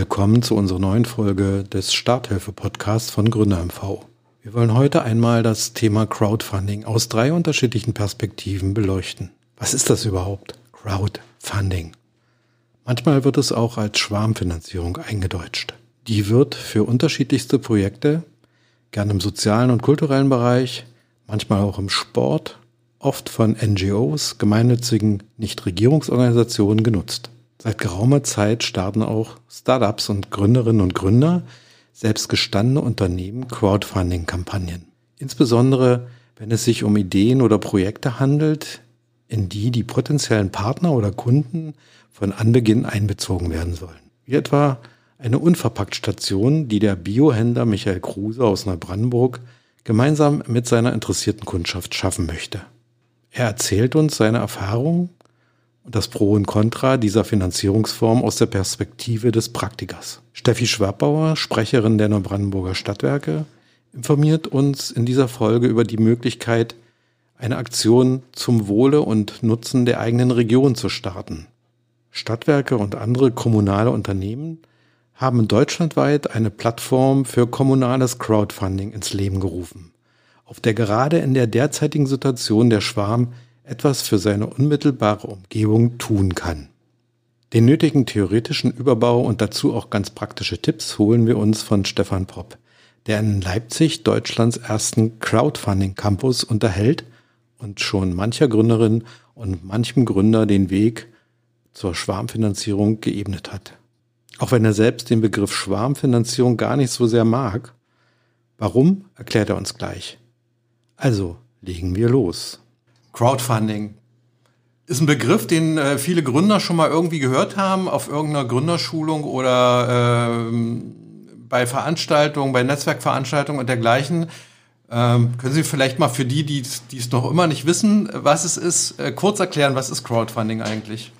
Willkommen zu unserer neuen Folge des Starthilfe-Podcasts von GründerMV. Wir wollen heute einmal das Thema Crowdfunding aus drei unterschiedlichen Perspektiven beleuchten. Was ist das überhaupt? Crowdfunding. Manchmal wird es auch als Schwarmfinanzierung eingedeutscht. Die wird für unterschiedlichste Projekte, gern im sozialen und kulturellen Bereich, manchmal auch im Sport, oft von NGOs, gemeinnützigen Nichtregierungsorganisationen genutzt. Seit geraumer Zeit starten auch Startups und Gründerinnen und Gründer, selbst gestandene Unternehmen, Crowdfunding-Kampagnen. Insbesondere, wenn es sich um Ideen oder Projekte handelt, in die die potenziellen Partner oder Kunden von Anbeginn einbezogen werden sollen. Wie etwa eine Unverpackt-Station, die der Biohändler Michael Kruse aus Neubrandenburg gemeinsam mit seiner interessierten Kundschaft schaffen möchte. Er erzählt uns seine Erfahrungen das Pro und Contra dieser Finanzierungsform aus der Perspektive des Praktikers. Steffi Schwabbauer, Sprecherin der Neubrandenburger Stadtwerke, informiert uns in dieser Folge über die Möglichkeit, eine Aktion zum Wohle und Nutzen der eigenen Region zu starten. Stadtwerke und andere kommunale Unternehmen haben deutschlandweit eine Plattform für kommunales Crowdfunding ins Leben gerufen, auf der gerade in der derzeitigen Situation der Schwarm etwas für seine unmittelbare Umgebung tun kann. Den nötigen theoretischen Überbau und dazu auch ganz praktische Tipps holen wir uns von Stefan Popp, der in Leipzig Deutschlands ersten Crowdfunding Campus unterhält und schon mancher Gründerin und manchem Gründer den Weg zur Schwarmfinanzierung geebnet hat. Auch wenn er selbst den Begriff Schwarmfinanzierung gar nicht so sehr mag. Warum, erklärt er uns gleich. Also, legen wir los. Crowdfunding ist ein Begriff, den äh, viele Gründer schon mal irgendwie gehört haben, auf irgendeiner Gründerschulung oder äh, bei Veranstaltungen, bei Netzwerkveranstaltungen und dergleichen. Ähm, können Sie vielleicht mal für die, die es noch immer nicht wissen, was es ist, äh, kurz erklären, was ist Crowdfunding eigentlich?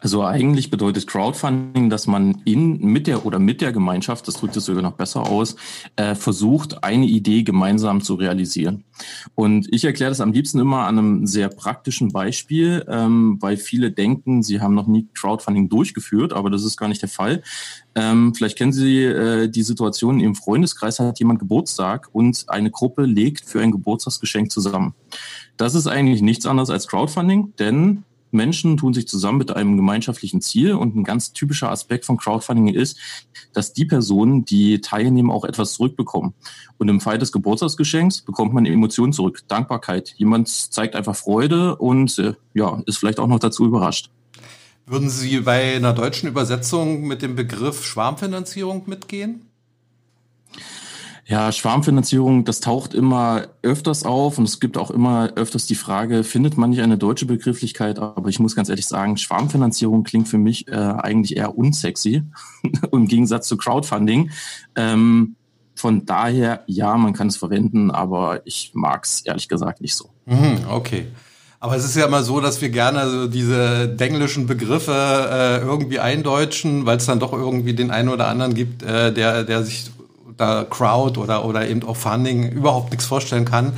Also eigentlich bedeutet Crowdfunding, dass man in mit der oder mit der Gemeinschaft, das drückt es sogar noch besser aus, äh, versucht, eine Idee gemeinsam zu realisieren. Und ich erkläre das am liebsten immer an einem sehr praktischen Beispiel, ähm, weil viele denken, sie haben noch nie Crowdfunding durchgeführt, aber das ist gar nicht der Fall. Ähm, vielleicht kennen Sie äh, die Situation, im Freundeskreis hat jemand Geburtstag und eine Gruppe legt für ein Geburtstagsgeschenk zusammen. Das ist eigentlich nichts anderes als Crowdfunding, denn Menschen tun sich zusammen mit einem gemeinschaftlichen Ziel und ein ganz typischer Aspekt von Crowdfunding ist, dass die Personen, die teilnehmen, auch etwas zurückbekommen. Und im Fall des Geburtstagsgeschenks bekommt man Emotionen zurück, Dankbarkeit. Jemand zeigt einfach Freude und äh, ja, ist vielleicht auch noch dazu überrascht. Würden Sie bei einer deutschen Übersetzung mit dem Begriff Schwarmfinanzierung mitgehen? Ja, Schwarmfinanzierung, das taucht immer öfters auf und es gibt auch immer öfters die Frage, findet man nicht eine deutsche Begrifflichkeit? Aber ich muss ganz ehrlich sagen, Schwarmfinanzierung klingt für mich äh, eigentlich eher unsexy im Gegensatz zu Crowdfunding. Ähm, von daher, ja, man kann es verwenden, aber ich mag es ehrlich gesagt nicht so. Mhm, okay. Aber es ist ja immer so, dass wir gerne so diese denglischen Begriffe äh, irgendwie eindeutschen, weil es dann doch irgendwie den einen oder anderen gibt, äh, der, der sich da Crowd oder, oder eben auch Funding überhaupt nichts vorstellen kann.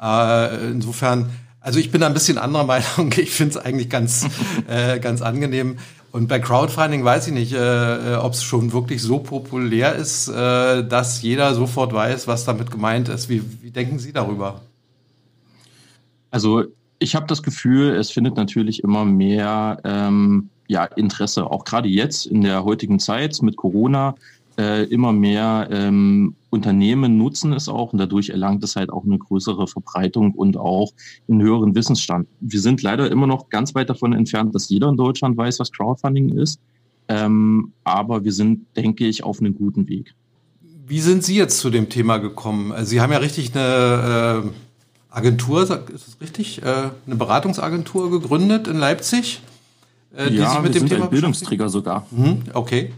Äh, insofern, also ich bin da ein bisschen anderer Meinung. Ich finde es eigentlich ganz, äh, ganz angenehm. Und bei Crowdfunding weiß ich nicht, äh, ob es schon wirklich so populär ist, äh, dass jeder sofort weiß, was damit gemeint ist. Wie, wie denken Sie darüber? Also ich habe das Gefühl, es findet natürlich immer mehr ähm, ja, Interesse, auch gerade jetzt in der heutigen Zeit mit Corona äh, immer mehr ähm, Unternehmen nutzen es auch und dadurch erlangt es halt auch eine größere Verbreitung und auch einen höheren Wissensstand. Wir sind leider immer noch ganz weit davon entfernt, dass jeder in Deutschland weiß, was Crowdfunding ist. Ähm, aber wir sind, denke ich, auf einem guten Weg. Wie sind Sie jetzt zu dem Thema gekommen? Also Sie haben ja richtig eine äh, Agentur, ist das richtig? Äh, eine Beratungsagentur gegründet in Leipzig, äh, die ja, sich mit wir dem sind Thema ein Bildungsträger sogar. Mhm, okay.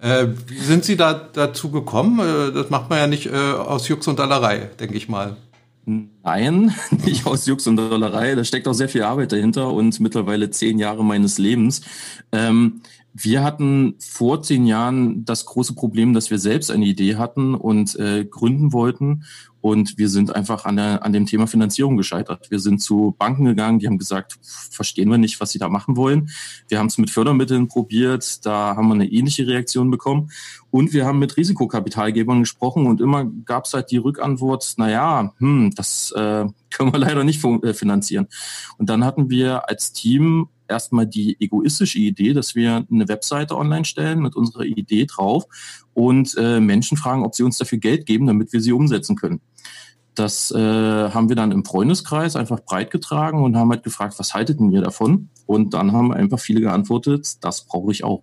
Äh, sind Sie da dazu gekommen? Äh, das macht man ja nicht äh, aus Jux und Dollerei, denke ich mal. Nein, nicht aus Jux und Dollerei. Da steckt auch sehr viel Arbeit dahinter und mittlerweile zehn Jahre meines Lebens. Ähm, Wir hatten vor zehn Jahren das große Problem, dass wir selbst eine Idee hatten und äh, gründen wollten. Und wir sind einfach an, der, an dem Thema Finanzierung gescheitert. Wir sind zu Banken gegangen, die haben gesagt, verstehen wir nicht, was sie da machen wollen. Wir haben es mit Fördermitteln probiert, da haben wir eine ähnliche Reaktion bekommen. Und wir haben mit Risikokapitalgebern gesprochen und immer gab es halt die Rückantwort, na ja, hm, das äh, können wir leider nicht äh, finanzieren. Und dann hatten wir als Team erstmal die egoistische Idee, dass wir eine Webseite online stellen mit unserer Idee drauf und äh, Menschen fragen, ob sie uns dafür Geld geben, damit wir sie umsetzen können. Das äh, haben wir dann im Freundeskreis einfach breit getragen und haben halt gefragt, was haltet ihr davon? Und dann haben einfach viele geantwortet, das brauche ich auch.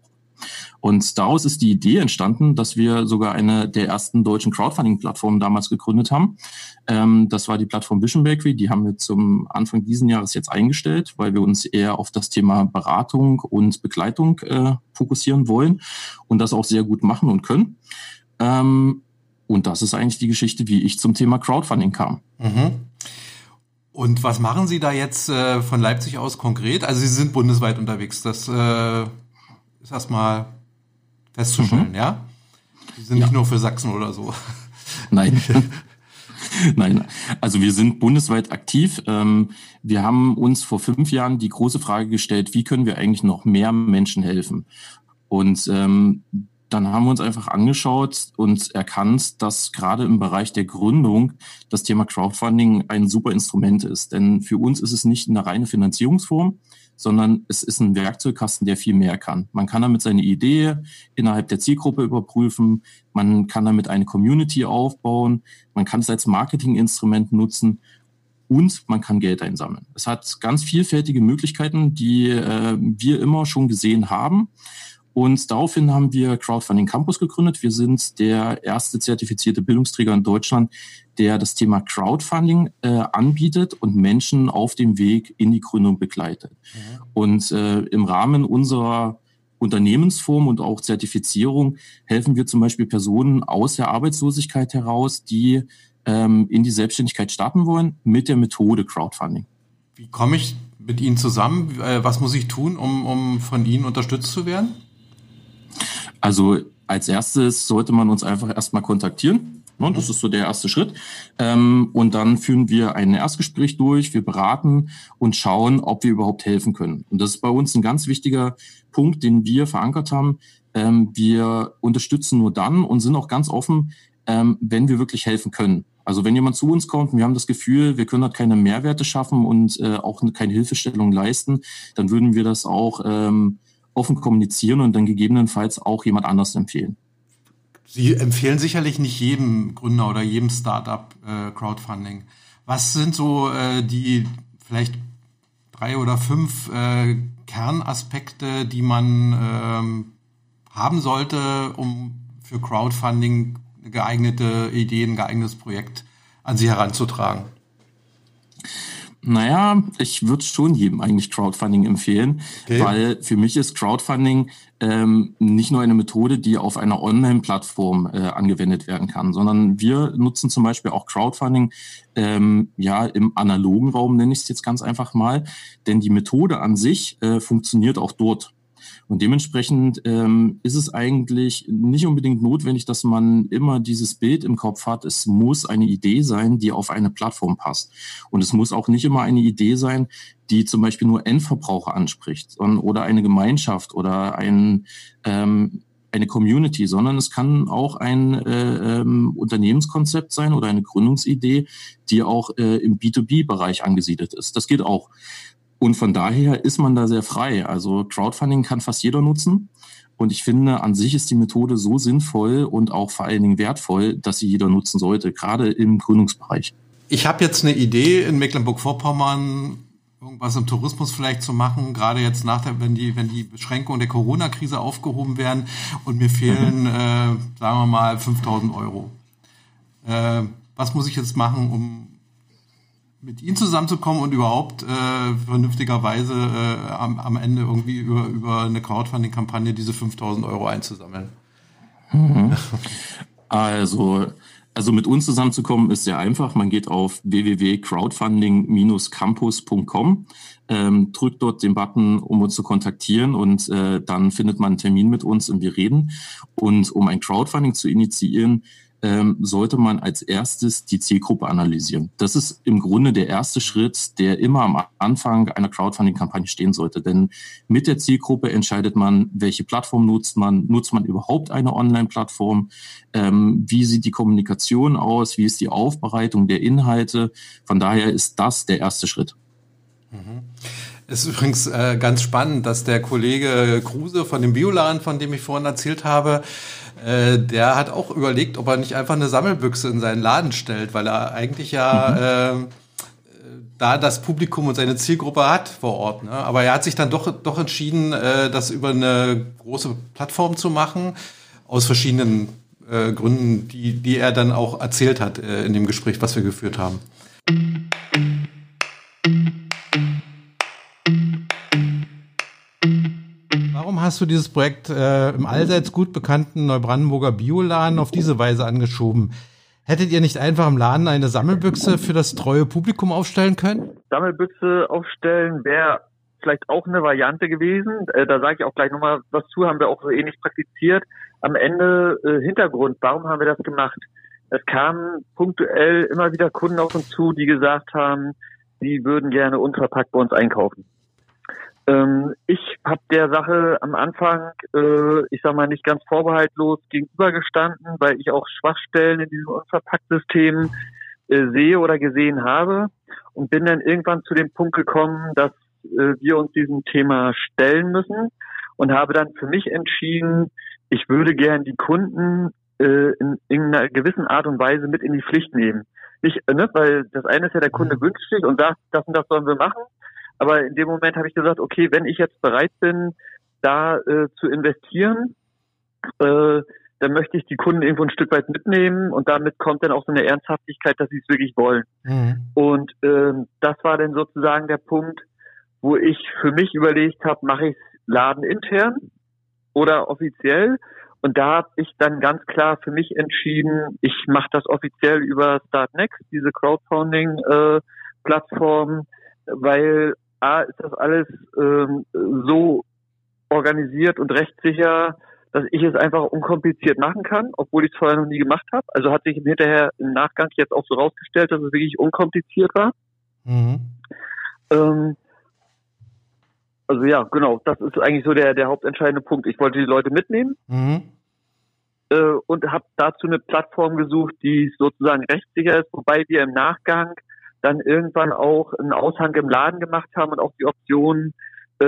Und daraus ist die Idee entstanden, dass wir sogar eine der ersten deutschen Crowdfunding-Plattformen damals gegründet haben. Ähm, das war die Plattform Vision Bakery. Die haben wir zum Anfang diesen Jahres jetzt eingestellt, weil wir uns eher auf das Thema Beratung und Begleitung äh, fokussieren wollen und das auch sehr gut machen und können. Ähm, und das ist eigentlich die Geschichte, wie ich zum Thema Crowdfunding kam. Mhm. Und was machen Sie da jetzt äh, von Leipzig aus konkret? Also Sie sind bundesweit unterwegs. Das äh ist erstmal festzustellen, mhm. ja? Die sind ja. nicht nur für Sachsen oder so. Nein. Nein, also wir sind bundesweit aktiv. Ähm, wir haben uns vor fünf Jahren die große Frage gestellt, wie können wir eigentlich noch mehr Menschen helfen? Und ähm, dann haben wir uns einfach angeschaut und erkannt, dass gerade im Bereich der Gründung das Thema Crowdfunding ein super Instrument ist. Denn für uns ist es nicht eine reine Finanzierungsform, sondern es ist ein Werkzeugkasten, der viel mehr kann. Man kann damit seine Idee innerhalb der Zielgruppe überprüfen, man kann damit eine Community aufbauen, man kann es als Marketinginstrument nutzen und man kann Geld einsammeln. Es hat ganz vielfältige Möglichkeiten, die äh, wir immer schon gesehen haben. Und daraufhin haben wir Crowdfunding Campus gegründet. Wir sind der erste zertifizierte Bildungsträger in Deutschland, der das Thema Crowdfunding äh, anbietet und Menschen auf dem Weg in die Gründung begleitet. Mhm. Und äh, im Rahmen unserer Unternehmensform und auch Zertifizierung helfen wir zum Beispiel Personen aus der Arbeitslosigkeit heraus, die ähm, in die Selbstständigkeit starten wollen mit der Methode Crowdfunding. Wie komme ich mit Ihnen zusammen? Äh, was muss ich tun, um, um von Ihnen unterstützt zu werden? Also als erstes sollte man uns einfach erstmal kontaktieren. Ne, das ist so der erste Schritt. Ähm, und dann führen wir ein Erstgespräch durch, wir beraten und schauen, ob wir überhaupt helfen können. Und das ist bei uns ein ganz wichtiger Punkt, den wir verankert haben. Ähm, wir unterstützen nur dann und sind auch ganz offen, ähm, wenn wir wirklich helfen können. Also wenn jemand zu uns kommt und wir haben das Gefühl, wir können dort keine Mehrwerte schaffen und äh, auch keine Hilfestellung leisten, dann würden wir das auch offen kommunizieren und dann gegebenenfalls auch jemand anders empfehlen. Sie empfehlen sicherlich nicht jedem Gründer oder jedem Startup äh, Crowdfunding. Was sind so äh, die vielleicht drei oder fünf äh, Kernaspekte, die man ähm, haben sollte, um für Crowdfunding eine geeignete Idee, ein geeignetes Projekt an Sie heranzutragen? Naja, ich würde schon jedem eigentlich Crowdfunding empfehlen, okay. weil für mich ist Crowdfunding ähm, nicht nur eine Methode, die auf einer Online-Plattform äh, angewendet werden kann, sondern wir nutzen zum Beispiel auch Crowdfunding ähm, ja im analogen Raum, nenne ich es jetzt ganz einfach mal, denn die Methode an sich äh, funktioniert auch dort. Und dementsprechend ähm, ist es eigentlich nicht unbedingt notwendig, dass man immer dieses Bild im Kopf hat. Es muss eine Idee sein, die auf eine Plattform passt. Und es muss auch nicht immer eine Idee sein, die zum Beispiel nur Endverbraucher anspricht oder eine Gemeinschaft oder ein ähm, eine Community, sondern es kann auch ein äh, ähm, Unternehmenskonzept sein oder eine Gründungsidee, die auch äh, im B2B-Bereich angesiedelt ist. Das geht auch. Und von daher ist man da sehr frei. Also Crowdfunding kann fast jeder nutzen. Und ich finde, an sich ist die Methode so sinnvoll und auch vor allen Dingen wertvoll, dass sie jeder nutzen sollte, gerade im Gründungsbereich. Ich habe jetzt eine Idee in Mecklenburg-Vorpommern, irgendwas im Tourismus vielleicht zu machen, gerade jetzt nach der, wenn die, wenn die Beschränkungen der Corona-Krise aufgehoben werden und mir fehlen, mhm. äh, sagen wir mal, 5000 Euro. Äh, was muss ich jetzt machen, um, mit ihnen zusammenzukommen und überhaupt äh, vernünftigerweise äh, am, am Ende irgendwie über, über eine Crowdfunding-Kampagne diese 5000 Euro einzusammeln? Mhm. Also Also mit uns zusammenzukommen ist sehr einfach. Man geht auf www.crowdfunding-campus.com, ähm, drückt dort den Button, um uns zu kontaktieren und äh, dann findet man einen Termin mit uns und wir reden. Und um ein Crowdfunding zu initiieren, ähm, sollte man als erstes die Zielgruppe analysieren. Das ist im Grunde der erste Schritt, der immer am Anfang einer Crowdfunding-Kampagne stehen sollte. Denn mit der Zielgruppe entscheidet man, welche Plattform nutzt man. Nutzt man überhaupt eine Online-Plattform? Ähm, wie sieht die Kommunikation aus? Wie ist die Aufbereitung der Inhalte? Von daher ist das der erste Schritt. Mhm. Ist übrigens äh, ganz spannend, dass der Kollege Kruse von dem Bioladen, von dem ich vorhin erzählt habe, äh, der hat auch überlegt, ob er nicht einfach eine Sammelbüchse in seinen Laden stellt, weil er eigentlich ja mhm. äh, da das Publikum und seine Zielgruppe hat vor Ort. Ne? Aber er hat sich dann doch, doch entschieden, äh, das über eine große Plattform zu machen, aus verschiedenen äh, Gründen, die, die er dann auch erzählt hat äh, in dem Gespräch, was wir geführt haben. Hast du dieses Projekt äh, im allseits gut bekannten Neubrandenburger Bioladen auf diese Weise angeschoben? Hättet ihr nicht einfach im Laden eine Sammelbüchse für das treue Publikum aufstellen können? Sammelbüchse aufstellen wäre vielleicht auch eine Variante gewesen. Äh, da sage ich auch gleich nochmal was zu, haben wir auch so ähnlich praktiziert. Am Ende äh, Hintergrund, warum haben wir das gemacht? Es kamen punktuell immer wieder Kunden auf uns zu, die gesagt haben, sie würden gerne unverpackt bei uns einkaufen. Ähm, ich habe der Sache am Anfang, äh, ich sag mal, nicht ganz vorbehaltlos gegenübergestanden, weil ich auch Schwachstellen in diesem Unverpackt-System äh, sehe oder gesehen habe und bin dann irgendwann zu dem Punkt gekommen, dass äh, wir uns diesem Thema stellen müssen und habe dann für mich entschieden, ich würde gern die Kunden äh, in, in einer gewissen Art und Weise mit in die Pflicht nehmen. Nicht, ne, weil das eine ist ja der Kunde mhm. wünscht sich und sagt, das und das sollen wir machen. Aber in dem Moment habe ich gesagt, okay, wenn ich jetzt bereit bin, da äh, zu investieren, äh, dann möchte ich die Kunden irgendwo ein Stück weit mitnehmen und damit kommt dann auch so eine Ernsthaftigkeit, dass sie es wirklich wollen. Mhm. Und ähm, das war dann sozusagen der Punkt, wo ich für mich überlegt habe, mache ich es ladenintern oder offiziell? Und da habe ich dann ganz klar für mich entschieden, ich mache das offiziell über Startnext, diese Crowdfunding-Plattform, äh, weil A, ist das alles ähm, so organisiert und rechtssicher, dass ich es einfach unkompliziert machen kann, obwohl ich es vorher noch nie gemacht habe. Also hat sich hinterher im Nachgang jetzt auch so rausgestellt, dass es wirklich unkompliziert war. Mhm. Ähm, also ja, genau, das ist eigentlich so der, der hauptentscheidende Punkt. Ich wollte die Leute mitnehmen mhm. äh, und habe dazu eine Plattform gesucht, die sozusagen rechtssicher ist, wobei wir im Nachgang dann irgendwann auch einen Aushang im Laden gemacht haben und auch die Option äh,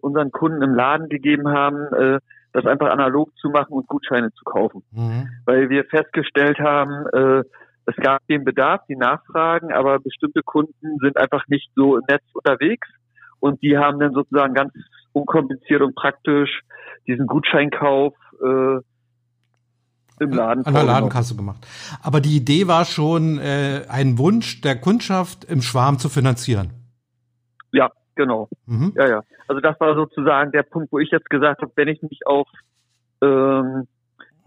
unseren Kunden im Laden gegeben haben, äh, das einfach analog zu machen und Gutscheine zu kaufen. Mhm. Weil wir festgestellt haben, äh, es gab den Bedarf, die Nachfragen, aber bestimmte Kunden sind einfach nicht so im Netz unterwegs und die haben dann sozusagen ganz unkompliziert und praktisch diesen Gutscheinkauf äh, im Laden. An der Ladenkasse gemacht. Aber die Idee war schon, äh, einen Wunsch der Kundschaft im Schwarm zu finanzieren. Ja, genau. Mhm. Ja, ja. Also das war sozusagen der Punkt, wo ich jetzt gesagt habe, wenn ich mich auf, ähm,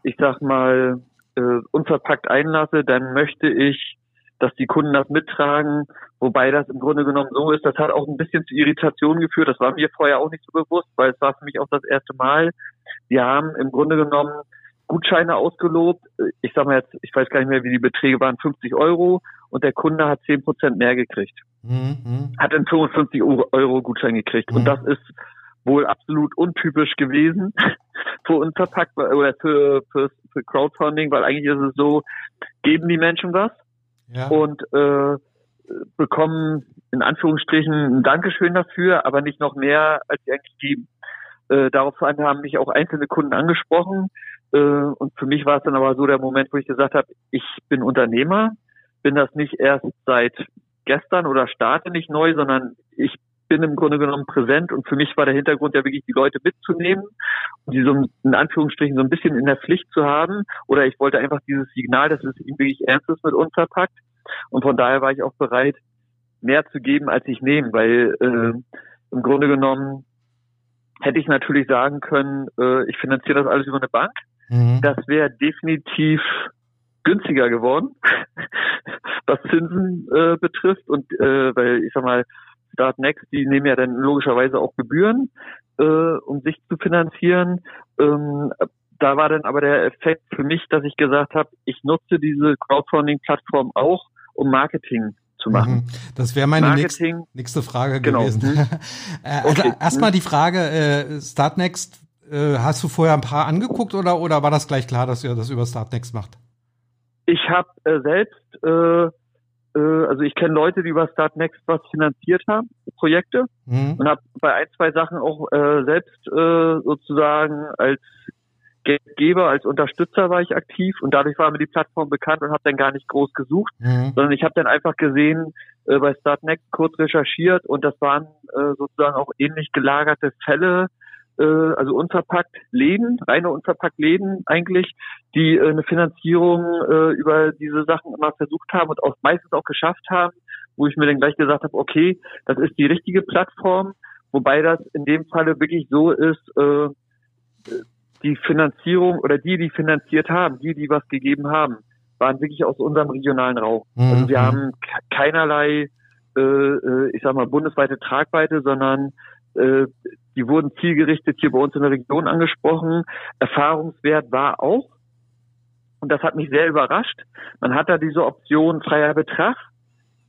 ich sag mal, äh, unverpackt einlasse, dann möchte ich, dass die Kunden das mittragen, wobei das im Grunde genommen so ist, das hat auch ein bisschen zu Irritation geführt. Das war mir vorher auch nicht so bewusst, weil es war für mich auch das erste Mal. Wir haben im Grunde genommen Gutscheine ausgelobt. Ich sag mal jetzt, ich weiß gar nicht mehr, wie die Beträge waren, 50 Euro und der Kunde hat 10 Prozent mehr gekriegt. Mhm. Hat einen 55 Euro Gutschein gekriegt. Mhm. Und das ist wohl absolut untypisch gewesen für uns verpackt oder für, für, für Crowdfunding, weil eigentlich ist es so, geben die Menschen was ja. und äh, bekommen in Anführungsstrichen ein Dankeschön dafür, aber nicht noch mehr, als sie eigentlich geben. Äh, daraufhin haben mich auch einzelne Kunden angesprochen, äh, und für mich war es dann aber so der Moment, wo ich gesagt habe, ich bin Unternehmer, bin das nicht erst seit gestern oder starte nicht neu, sondern ich bin im Grunde genommen präsent. Und für mich war der Hintergrund ja wirklich die Leute mitzunehmen und die so in Anführungsstrichen so ein bisschen in der Pflicht zu haben. Oder ich wollte einfach dieses Signal, dass es wirklich ernst ist mit uns verpackt. Und von daher war ich auch bereit, mehr zu geben, als ich nehme, weil äh, im Grunde genommen hätte ich natürlich sagen können, äh, ich finanziere das alles über eine Bank Mhm. Das wäre definitiv günstiger geworden, was Zinsen äh, betrifft. Und äh, weil ich sag mal, Startnext, die nehmen ja dann logischerweise auch Gebühren, äh, um sich zu finanzieren. Ähm, da war dann aber der Effekt für mich, dass ich gesagt habe, ich nutze diese Crowdfunding-Plattform auch, um Marketing zu machen. Mhm. Das wäre meine nächste, nächste Frage genau. gewesen. Mhm. Äh, also okay. erstmal die Frage, äh, Startnext, äh, hast du vorher ein paar angeguckt oder, oder war das gleich klar, dass ihr das über Startnext macht? Ich habe äh, selbst, äh, äh, also ich kenne Leute, die über Startnext was finanziert haben, Projekte, mhm. und habe bei ein, zwei Sachen auch äh, selbst äh, sozusagen als Geldgeber, als Unterstützer war ich aktiv und dadurch war mir die Plattform bekannt und habe dann gar nicht groß gesucht, mhm. sondern ich habe dann einfach gesehen, äh, bei Startnext kurz recherchiert und das waren äh, sozusagen auch ähnlich gelagerte Fälle, äh, also unverpackt Läden, reine unverpackt Läden eigentlich, die äh, eine Finanzierung äh, über diese Sachen immer versucht haben und auch meistens auch geschafft haben, wo ich mir dann gleich gesagt habe, okay, das ist die richtige Plattform, wobei das in dem Falle wirklich so ist, äh, die Finanzierung oder die, die finanziert haben, die, die was gegeben haben, waren wirklich aus unserem regionalen Raum. Mhm. Also wir haben keinerlei, äh, äh, ich sag mal, bundesweite Tragweite, sondern äh, die wurden zielgerichtet hier bei uns in der Region angesprochen. Erfahrungswert war auch, und das hat mich sehr überrascht, man hat da diese Option freier Betrag,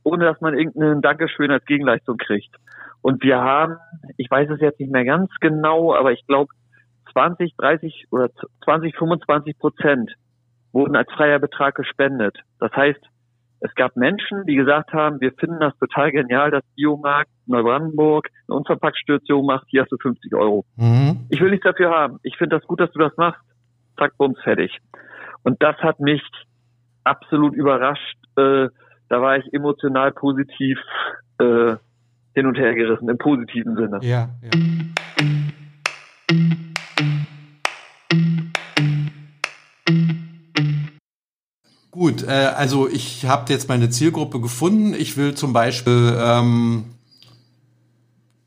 ohne dass man irgendeinen Dankeschön als Gegenleistung kriegt. Und wir haben, ich weiß es jetzt nicht mehr ganz genau, aber ich glaube, 20, 30 oder 20, 25 Prozent wurden als freier Betrag gespendet. Das heißt, es gab Menschen, die gesagt haben, wir finden das total genial, dass Biomarkt Neubrandenburg eine Unverpacktstürzung macht, hier hast du 50 Euro. Mhm. Ich will nichts dafür haben. Ich finde das gut, dass du das machst. Zack, bums, fertig. Und das hat mich absolut überrascht. Äh, da war ich emotional positiv äh, hin und her gerissen, im positiven Sinne. Ja, ja. Gut, äh, also ich habe jetzt meine Zielgruppe gefunden. Ich will zum Beispiel ähm,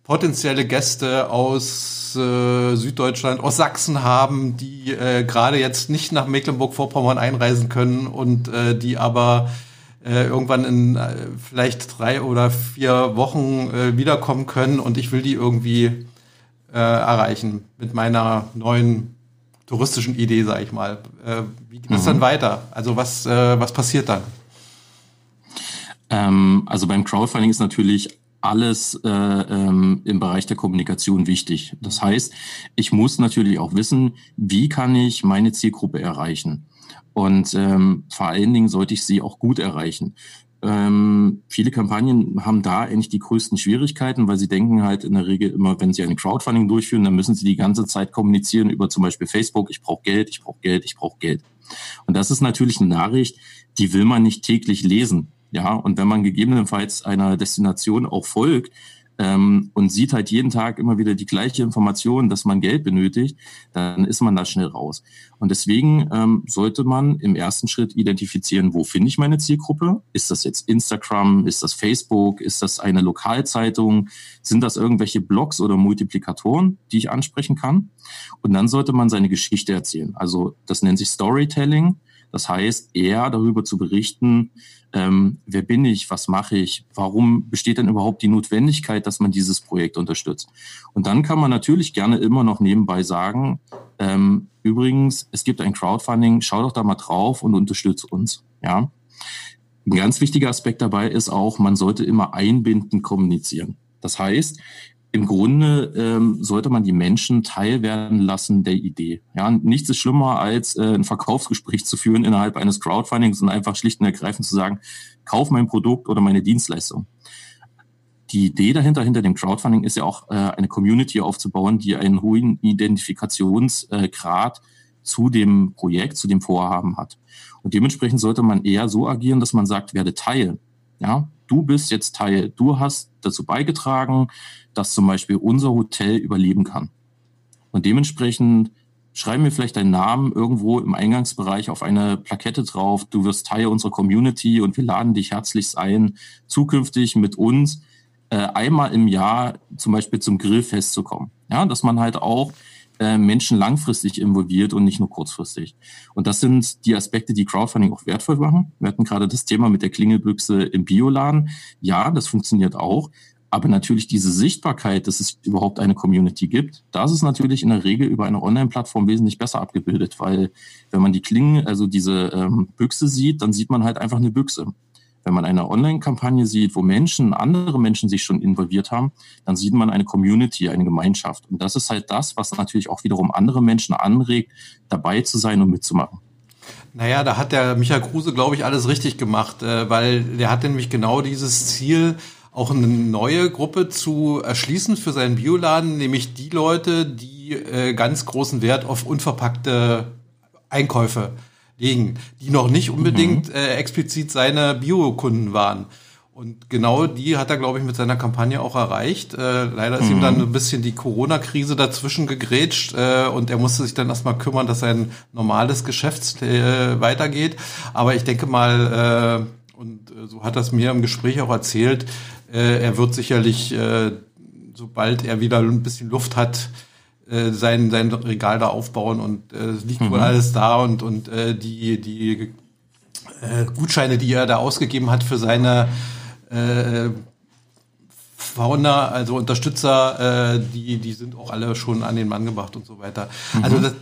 potenzielle Gäste aus äh, Süddeutschland, aus Sachsen haben, die äh, gerade jetzt nicht nach Mecklenburg-Vorpommern einreisen können und äh, die aber äh, irgendwann in äh, vielleicht drei oder vier Wochen äh, wiederkommen können und ich will die irgendwie äh, erreichen mit meiner neuen touristischen Idee, sage ich mal. Äh, wie geht es mhm. dann weiter? Also was, äh, was passiert dann? Ähm, also beim Crowdfunding ist natürlich alles äh, ähm, im Bereich der Kommunikation wichtig. Das heißt, ich muss natürlich auch wissen, wie kann ich meine Zielgruppe erreichen. Und ähm, vor allen Dingen sollte ich sie auch gut erreichen. Ähm, viele Kampagnen haben da eigentlich die größten Schwierigkeiten, weil sie denken halt in der Regel immer, wenn sie eine Crowdfunding durchführen, dann müssen sie die ganze Zeit kommunizieren über zum Beispiel Facebook, ich brauche Geld, ich brauche Geld, ich brauche Geld. Und das ist natürlich eine Nachricht, die will man nicht täglich lesen. Ja, und wenn man gegebenenfalls einer Destination auch folgt, ähm, und sieht halt jeden Tag immer wieder die gleiche Information, dass man Geld benötigt, dann ist man da schnell raus. Und deswegen ähm, sollte man im ersten Schritt identifizieren, wo finde ich meine Zielgruppe? Ist das jetzt Instagram? Ist das Facebook? Ist das eine Lokalzeitung? Sind das irgendwelche Blogs oder Multiplikatoren, die ich ansprechen kann? Und dann sollte man seine Geschichte erzählen. Also das nennt sich Storytelling. Das heißt, eher darüber zu berichten, ähm, wer bin ich, was mache ich, warum besteht denn überhaupt die Notwendigkeit, dass man dieses Projekt unterstützt. Und dann kann man natürlich gerne immer noch nebenbei sagen, ähm, übrigens, es gibt ein Crowdfunding, schau doch da mal drauf und unterstütze uns. Ja. Ein ganz wichtiger Aspekt dabei ist auch, man sollte immer einbindend kommunizieren. Das heißt, im Grunde ähm, sollte man die Menschen teilwerden lassen der Idee. Ja, nichts ist schlimmer als äh, ein Verkaufsgespräch zu führen innerhalb eines Crowdfundings und einfach schlicht und ergreifend zu sagen, kauf mein Produkt oder meine Dienstleistung. Die Idee dahinter, hinter dem Crowdfunding ist ja auch äh, eine Community aufzubauen, die einen hohen Identifikationsgrad zu dem Projekt, zu dem Vorhaben hat. Und dementsprechend sollte man eher so agieren, dass man sagt, werde Teil. Ja, du bist jetzt Teil, du hast dazu beigetragen, dass zum Beispiel unser Hotel überleben kann. Und dementsprechend schreiben wir vielleicht deinen Namen irgendwo im Eingangsbereich auf eine Plakette drauf. Du wirst Teil unserer Community und wir laden dich herzlichst ein, zukünftig mit uns äh, einmal im Jahr zum Beispiel zum Grillfest zu kommen. Ja, dass man halt auch äh, Menschen langfristig involviert und nicht nur kurzfristig. Und das sind die Aspekte, die Crowdfunding auch wertvoll machen. Wir hatten gerade das Thema mit der Klingelbüchse im Bioladen. Ja, das funktioniert auch. Aber natürlich diese Sichtbarkeit, dass es überhaupt eine Community gibt, das ist natürlich in der Regel über eine Online-Plattform wesentlich besser abgebildet, weil wenn man die Klingen, also diese ähm, Büchse sieht, dann sieht man halt einfach eine Büchse. Wenn man eine Online-Kampagne sieht, wo Menschen, andere Menschen sich schon involviert haben, dann sieht man eine Community, eine Gemeinschaft. Und das ist halt das, was natürlich auch wiederum andere Menschen anregt, dabei zu sein und mitzumachen. Naja, da hat der Michael Kruse, glaube ich, alles richtig gemacht, äh, weil der hat nämlich genau dieses Ziel, auch eine neue Gruppe zu erschließen für seinen Bioladen, nämlich die Leute, die äh, ganz großen Wert auf unverpackte Einkäufe legen, die noch nicht unbedingt mhm. äh, explizit seine Biokunden waren. Und genau die hat er, glaube ich, mit seiner Kampagne auch erreicht. Äh, leider ist mhm. ihm dann ein bisschen die Corona-Krise dazwischen gegrätscht äh, und er musste sich dann erstmal kümmern, dass sein normales Geschäft äh, weitergeht. Aber ich denke mal, äh, und äh, so hat er es mir im Gespräch auch erzählt, äh, er wird sicherlich, äh, sobald er wieder ein bisschen Luft hat, äh, sein, sein Regal da aufbauen und äh, es liegt mhm. wohl alles da und, und äh, die, die äh, Gutscheine, die er da ausgegeben hat für seine äh, Fauna, also Unterstützer, äh, die, die sind auch alle schon an den Mann gebracht und so weiter. Mhm. Also das,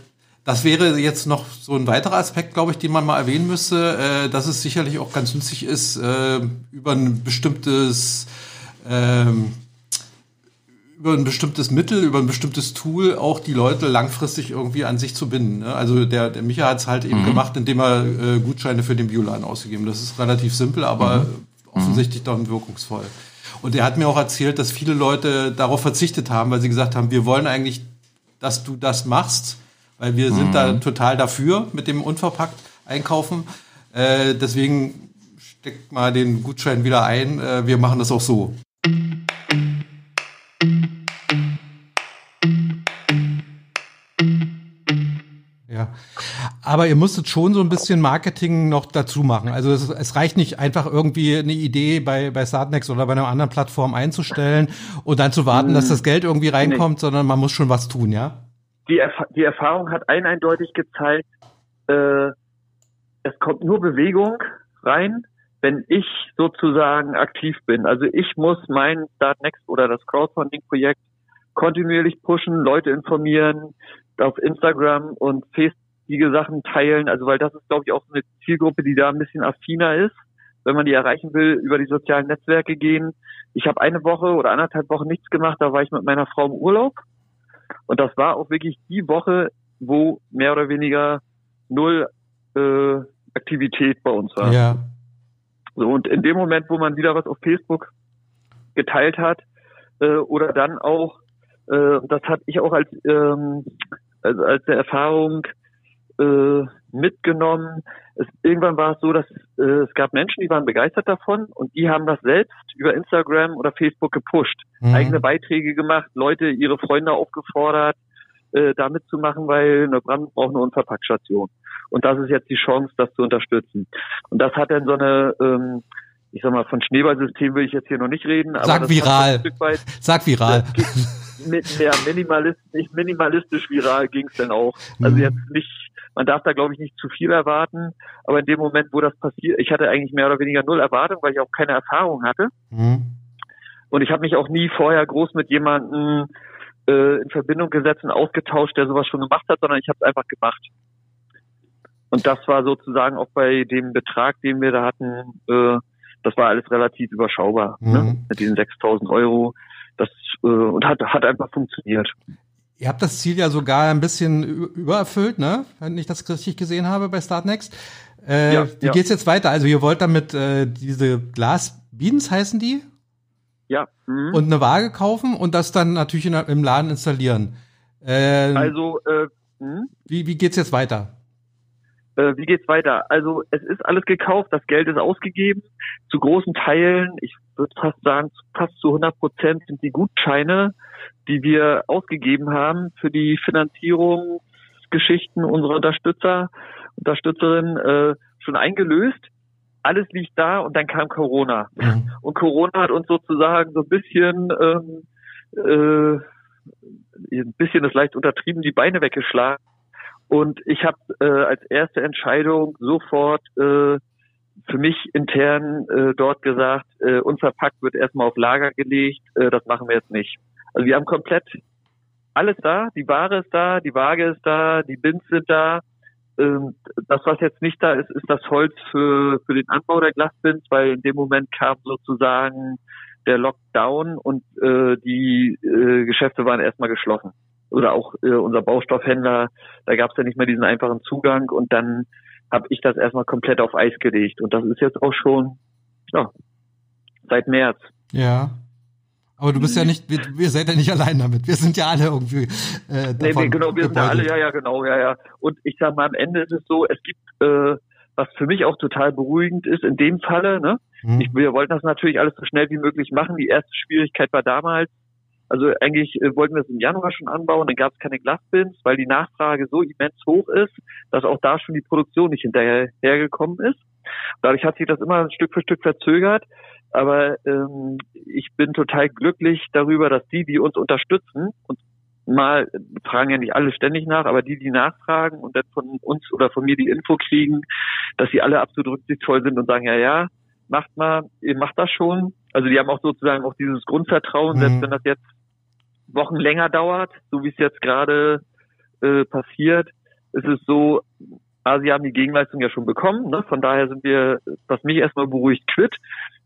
das wäre jetzt noch so ein weiterer Aspekt, glaube ich, den man mal erwähnen müsste, äh, dass es sicherlich auch ganz nützlich ist, äh, über ein bestimmtes ähm, über ein bestimmtes Mittel, über ein bestimmtes Tool auch die Leute langfristig irgendwie an sich zu binden. Ne? Also der, der Micha hat es halt eben mhm. gemacht, indem er äh, Gutscheine für den Bioladen ausgegeben. Das ist relativ simpel, aber mhm. offensichtlich dann wirkungsvoll. Und er hat mir auch erzählt, dass viele Leute darauf verzichtet haben, weil sie gesagt haben, wir wollen eigentlich, dass du das machst weil wir mhm. sind da mhm. total dafür mit dem unverpackt einkaufen. Äh, deswegen steckt mal den Gutschein wieder ein. Äh, wir machen das auch so. Aber ihr musstet schon so ein bisschen Marketing noch dazu machen. Also es, es, reicht nicht einfach irgendwie eine Idee bei, bei Startnext oder bei einer anderen Plattform einzustellen und dann zu warten, dass mhm. das Geld irgendwie reinkommt, nee. sondern man muss schon was tun, ja? die, Erf die Erfahrung hat ein eindeutig gezeigt, äh, es kommt nur Bewegung rein, wenn ich sozusagen aktiv bin. Also ich muss mein Startnext oder das Crowdfunding-Projekt kontinuierlich pushen, Leute informieren, auf Instagram und Facebook die Sachen teilen. Also weil das ist, glaube ich, auch eine Zielgruppe, die da ein bisschen affiner ist, wenn man die erreichen will, über die sozialen Netzwerke gehen. Ich habe eine Woche oder anderthalb Wochen nichts gemacht, da war ich mit meiner Frau im Urlaub und das war auch wirklich die Woche, wo mehr oder weniger null äh, Aktivität bei uns war. Ja. So, und in dem Moment, wo man wieder was auf Facebook geteilt hat, äh, oder dann auch, äh, das hatte ich auch als, ähm, also als eine Erfahrung äh, mitgenommen. Es, irgendwann war es so, dass äh, es gab Menschen, die waren begeistert davon und die haben das selbst über Instagram oder Facebook gepusht, mhm. eigene Beiträge gemacht, Leute, ihre Freunde aufgefordert, äh, da mitzumachen, weil Neubrandenburg braucht eine Unverpackstation. Und das ist jetzt die Chance, das zu unterstützen. Und das hat dann so eine, ähm, ich sag mal, von Schneeballsystem will ich jetzt hier noch nicht reden. Aber Sag viral. Weit, Sag viral. Mit, ja, minimalistisch, minimalistisch viral ging es dann auch. Also mhm. jetzt nicht man darf da, glaube ich, nicht zu viel erwarten. Aber in dem Moment, wo das passiert, ich hatte eigentlich mehr oder weniger null Erwartung, weil ich auch keine Erfahrung hatte. Mhm. Und ich habe mich auch nie vorher groß mit jemandem äh, in Verbindung gesetzt und ausgetauscht, der sowas schon gemacht hat, sondern ich habe es einfach gemacht. Und das war sozusagen auch bei dem Betrag, den wir da hatten, äh, das war alles relativ überschaubar ne? mhm. ne? mit diesen 6.000 Euro. Das äh, und hat hat einfach funktioniert. Ihr habt das Ziel ja sogar ein bisschen übererfüllt, ne? Wenn ich das richtig gesehen habe bei Startnext. Äh, ja, wie ja. geht's jetzt weiter? Also ihr wollt damit äh, diese Glasbeans heißen die? Ja. Mhm. Und eine Waage kaufen und das dann natürlich in, im Laden installieren. Äh, also äh, mh? wie, wie geht's jetzt weiter? Äh, wie geht's weiter? Also es ist alles gekauft, das Geld ist ausgegeben. Zu großen Teilen, ich würde fast sagen, fast zu 100 Prozent sind die Gutscheine die wir ausgegeben haben für die Finanzierungsgeschichten unserer Unterstützer, Unterstützerinnen äh, schon eingelöst. Alles liegt da und dann kam Corona. Mhm. Und Corona hat uns sozusagen so ein bisschen ähm, äh, ein bisschen ist leicht untertrieben, die Beine weggeschlagen. Und ich habe äh, als erste Entscheidung sofort äh, mich intern äh, dort gesagt, äh, unser Pack wird erstmal auf Lager gelegt, äh, das machen wir jetzt nicht. Also wir haben komplett alles da, die Ware ist da, die Waage ist da, die Bins sind da. Ähm, das, was jetzt nicht da ist, ist das Holz für, für den Anbau der Glasbins, weil in dem Moment kam sozusagen der Lockdown und äh, die äh, Geschäfte waren erstmal geschlossen. Oder auch äh, unser Baustoffhändler, da gab es ja nicht mehr diesen einfachen Zugang und dann habe ich das erstmal komplett auf Eis gelegt. Und das ist jetzt auch schon ja, seit März. Ja. Aber du bist ja nicht, wir, wir seid ja nicht allein damit. Wir sind ja alle irgendwie. Äh, davon nee, nee, genau, wir sind ja alle, ja, ja, genau, ja, ja. Und ich sag mal, am Ende ist es so, es gibt, äh, was für mich auch total beruhigend ist, in dem Falle, ne? Mhm. Ich, wir wollten das natürlich alles so schnell wie möglich machen. Die erste Schwierigkeit war damals, also eigentlich äh, wollten wir es im Januar schon anbauen, dann gab es keine Glasbins, weil die Nachfrage so immens hoch ist, dass auch da schon die Produktion nicht hinterhergekommen ist. Dadurch hat sich das immer Stück für Stück verzögert. Aber ähm, ich bin total glücklich darüber, dass die, die uns unterstützen, und mal fragen ja nicht alle ständig nach, aber die, die nachfragen und dann von uns oder von mir die Info kriegen, dass sie alle absolut rücksichtsvoll sind und sagen, ja, ja, macht mal, ihr macht das schon. Also die haben auch sozusagen auch dieses Grundvertrauen, mhm. selbst wenn das jetzt Wochen länger dauert, so wie es jetzt gerade äh, passiert, ist es so, ah, sie haben die Gegenleistung ja schon bekommen, ne? von daher sind wir, was mich erstmal beruhigt, quitt,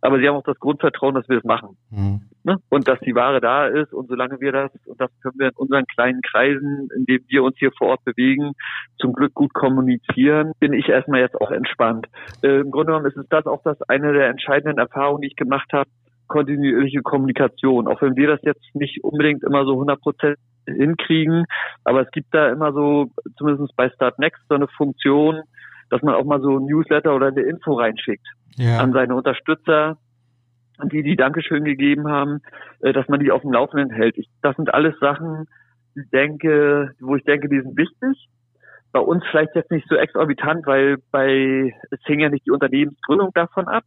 aber sie haben auch das Grundvertrauen, dass wir es machen. Mhm. Ne? Und dass die Ware da ist und solange wir das, und das können wir in unseren kleinen Kreisen, in denen wir uns hier vor Ort bewegen, zum Glück gut kommunizieren, bin ich erstmal jetzt auch entspannt. Äh, Im Grunde genommen ist es das auch das eine der entscheidenden Erfahrungen, die ich gemacht habe, kontinuierliche Kommunikation. Auch wenn wir das jetzt nicht unbedingt immer so 100 Prozent hinkriegen, aber es gibt da immer so, zumindest bei Start Next, so eine Funktion, dass man auch mal so ein Newsletter oder eine Info reinschickt ja. an seine Unterstützer, an die, die Dankeschön gegeben haben, äh, dass man die auf dem Laufenden hält. Ich, das sind alles Sachen, die denke, wo ich denke, die sind wichtig. Bei uns vielleicht jetzt nicht so exorbitant, weil bei, es hängt ja nicht die Unternehmensgründung davon ab,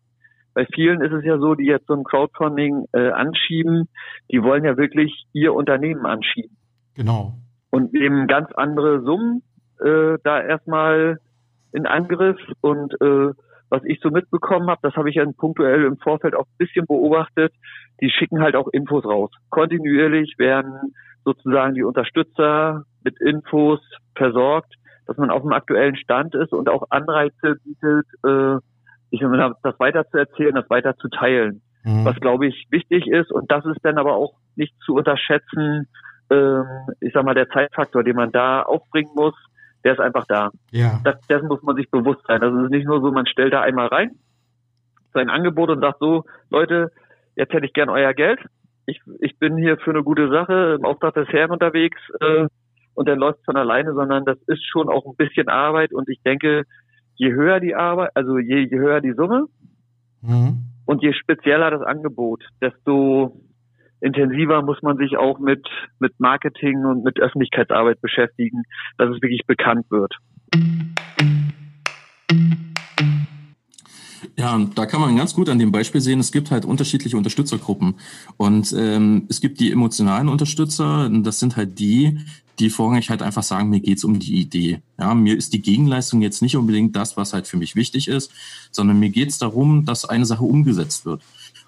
bei vielen ist es ja so, die jetzt so ein Crowdfunding äh, anschieben, die wollen ja wirklich ihr Unternehmen anschieben. Genau. Und nehmen ganz andere Summen äh, da erstmal in Angriff. Und äh, was ich so mitbekommen habe, das habe ich ja punktuell im Vorfeld auch ein bisschen beobachtet, die schicken halt auch Infos raus. Kontinuierlich werden sozusagen die Unterstützer mit Infos versorgt, dass man auf dem aktuellen Stand ist und auch Anreize bietet, äh, ich meine, das weiter zu erzählen, das weiter zu teilen, mhm. was glaube ich wichtig ist. Und das ist dann aber auch nicht zu unterschätzen, ähm, ich sag mal, der Zeitfaktor, den man da aufbringen muss, der ist einfach da. Ja. Das, dessen muss man sich bewusst sein. Das ist nicht nur so, man stellt da einmal rein, sein Angebot und sagt so, Leute, jetzt hätte ich gern euer Geld. Ich, ich bin hier für eine gute Sache im Auftrag des Herrn unterwegs äh, und dann läuft es von alleine, sondern das ist schon auch ein bisschen Arbeit und ich denke, je höher die Arbeit, also je, je höher die Summe mhm. und je spezieller das Angebot, desto intensiver muss man sich auch mit, mit Marketing und mit Öffentlichkeitsarbeit beschäftigen, dass es wirklich bekannt wird. Ja, da kann man ganz gut an dem Beispiel sehen, es gibt halt unterschiedliche Unterstützergruppen. Und ähm, es gibt die emotionalen Unterstützer, das sind halt die, die vorrangig halt einfach sagen, mir geht's um die Idee. Ja, mir ist die Gegenleistung jetzt nicht unbedingt das, was halt für mich wichtig ist, sondern mir geht's darum, dass eine Sache umgesetzt wird.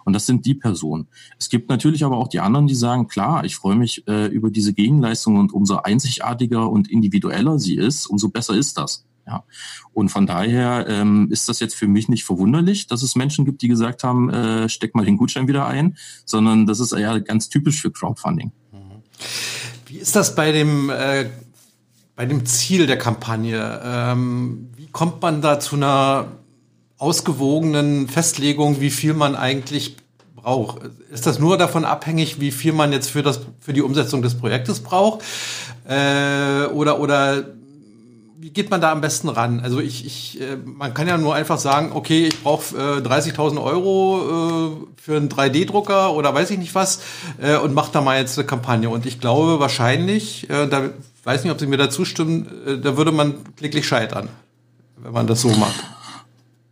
Und das sind die Personen. Es gibt natürlich aber auch die anderen, die sagen, klar, ich freue mich äh, über diese Gegenleistung und umso einzigartiger und individueller sie ist, umso besser ist das. Ja. Und von daher ähm, ist das jetzt für mich nicht verwunderlich, dass es Menschen gibt, die gesagt haben, äh, steck mal den Gutschein wieder ein, sondern das ist ja ganz typisch für Crowdfunding. Mhm. Wie ist das bei dem, äh, bei dem Ziel der Kampagne? Ähm, wie kommt man da zu einer ausgewogenen Festlegung, wie viel man eigentlich braucht? Ist das nur davon abhängig, wie viel man jetzt für, das, für die Umsetzung des Projektes braucht? Äh, oder, oder wie geht man da am besten ran? Also ich, ich äh, man kann ja nur einfach sagen, okay, ich brauche äh, 30.000 Euro äh, für einen 3D-Drucker oder weiß ich nicht was äh, und mache da mal jetzt eine Kampagne. Und ich glaube wahrscheinlich, äh, da weiß nicht, ob Sie mir da zustimmen, äh, da würde man kläglich scheitern, wenn man das so macht.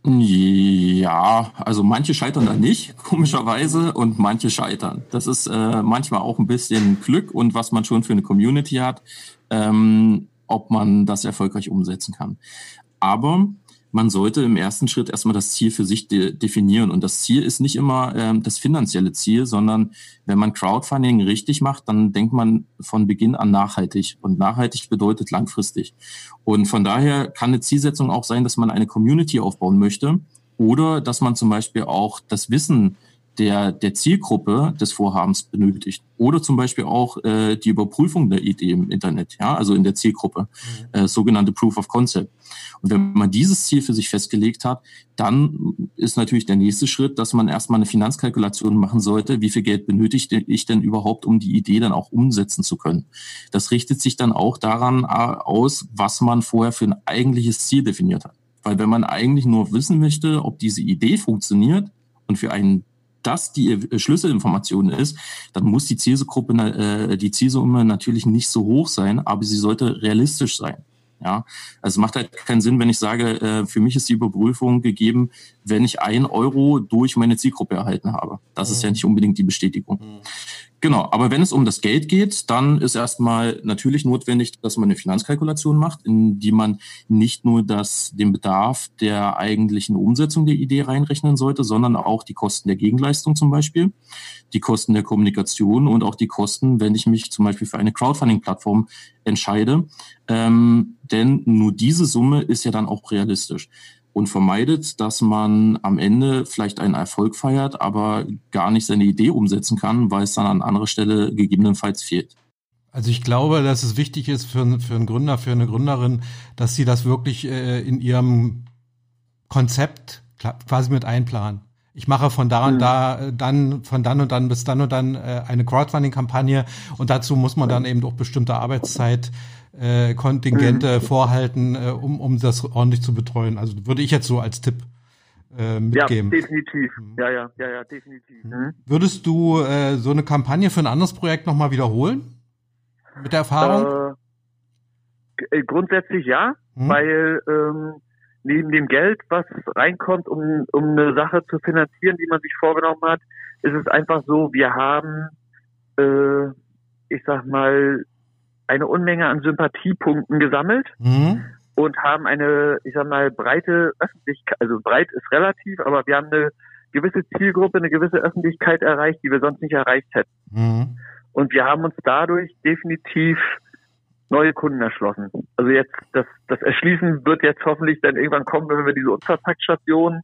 Ja, Ja, also manche scheitern da nicht, komischerweise, und manche scheitern. Das ist äh, manchmal auch ein bisschen Glück und was man schon für eine Community hat, ähm, ob man das erfolgreich umsetzen kann. Aber man sollte im ersten Schritt erstmal das Ziel für sich de definieren. Und das Ziel ist nicht immer ähm, das finanzielle Ziel, sondern wenn man Crowdfunding richtig macht, dann denkt man von Beginn an nachhaltig. Und nachhaltig bedeutet langfristig. Und von daher kann eine Zielsetzung auch sein, dass man eine Community aufbauen möchte oder dass man zum Beispiel auch das Wissen der, der Zielgruppe des Vorhabens benötigt. Oder zum Beispiel auch äh, die Überprüfung der Idee im Internet, ja, also in der Zielgruppe, mhm. äh, sogenannte Proof of Concept. Und wenn man dieses Ziel für sich festgelegt hat, dann ist natürlich der nächste Schritt, dass man erstmal eine Finanzkalkulation machen sollte, wie viel Geld benötige ich denn überhaupt, um die Idee dann auch umsetzen zu können. Das richtet sich dann auch daran äh, aus, was man vorher für ein eigentliches Ziel definiert hat. Weil wenn man eigentlich nur wissen möchte, ob diese Idee funktioniert und für einen das die äh, Schlüsselinformation ist, dann muss die Zielgruppe, äh, die Zielsumme natürlich nicht so hoch sein, aber sie sollte realistisch sein. Ja, also es macht halt keinen Sinn, wenn ich sage, äh, für mich ist die Überprüfung gegeben, wenn ich ein Euro durch meine Zielgruppe erhalten habe. Das ist ja mhm. nicht unbedingt die Bestätigung. Mhm. Genau, aber wenn es um das Geld geht, dann ist erstmal natürlich notwendig, dass man eine Finanzkalkulation macht, in die man nicht nur das, den Bedarf der eigentlichen Umsetzung der Idee reinrechnen sollte, sondern auch die Kosten der Gegenleistung zum Beispiel, die Kosten der Kommunikation und auch die Kosten, wenn ich mich zum Beispiel für eine Crowdfunding-Plattform entscheide. Ähm, denn nur diese Summe ist ja dann auch realistisch und vermeidet, dass man am Ende vielleicht einen Erfolg feiert, aber gar nicht seine Idee umsetzen kann, weil es dann an anderer Stelle gegebenenfalls fehlt. Also ich glaube, dass es wichtig ist für, für einen Gründer, für eine Gründerin, dass sie das wirklich äh, in ihrem Konzept quasi mit einplanen. Ich mache von da und mhm. da äh, dann von dann und dann bis dann und dann äh, eine Crowdfunding-Kampagne und dazu muss man dann eben auch bestimmte Arbeitszeit äh, Kontingente mhm. vorhalten, äh, um, um das ordentlich zu betreuen. Also würde ich jetzt so als Tipp äh, mitgeben. Ja, definitiv. Mhm. Ja, ja, ja, ja, definitiv. Mhm. mhm. Würdest du äh, so eine Kampagne für ein anderes Projekt nochmal wiederholen? Mit der Erfahrung? Äh, grundsätzlich ja, mhm. weil ähm, neben dem Geld, was reinkommt, um, um eine Sache zu finanzieren, die man sich vorgenommen hat, ist es einfach so, wir haben, äh, ich sag mal, eine Unmenge an Sympathiepunkten gesammelt mhm. und haben eine, ich sag mal, breite Öffentlichkeit, also breit ist relativ, aber wir haben eine gewisse Zielgruppe, eine gewisse Öffentlichkeit erreicht, die wir sonst nicht erreicht hätten. Mhm. Und wir haben uns dadurch definitiv neue Kunden erschlossen. Also jetzt, das, das Erschließen wird jetzt hoffentlich dann irgendwann kommen, wenn wir diese Unverpacktstationen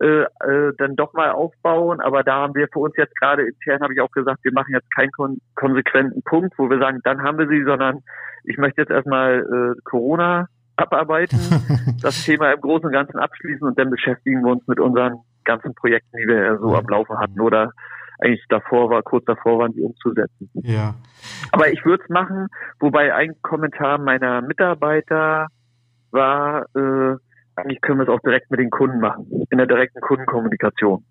äh, äh, dann doch mal aufbauen. Aber da haben wir für uns jetzt gerade intern, habe ich auch gesagt, wir machen jetzt keinen kon konsequenten Punkt, wo wir sagen, dann haben wir sie, sondern ich möchte jetzt erstmal äh, Corona abarbeiten, das Thema im Großen und Ganzen abschließen und dann beschäftigen wir uns mit unseren ganzen Projekten, die wir ja so am Laufe hatten oder eigentlich davor war, kurz davor waren, die umzusetzen. Ja. Aber ich würde es machen, wobei ein Kommentar meiner Mitarbeiter war, äh, eigentlich können wir es auch direkt mit den Kunden machen, in der direkten Kundenkommunikation.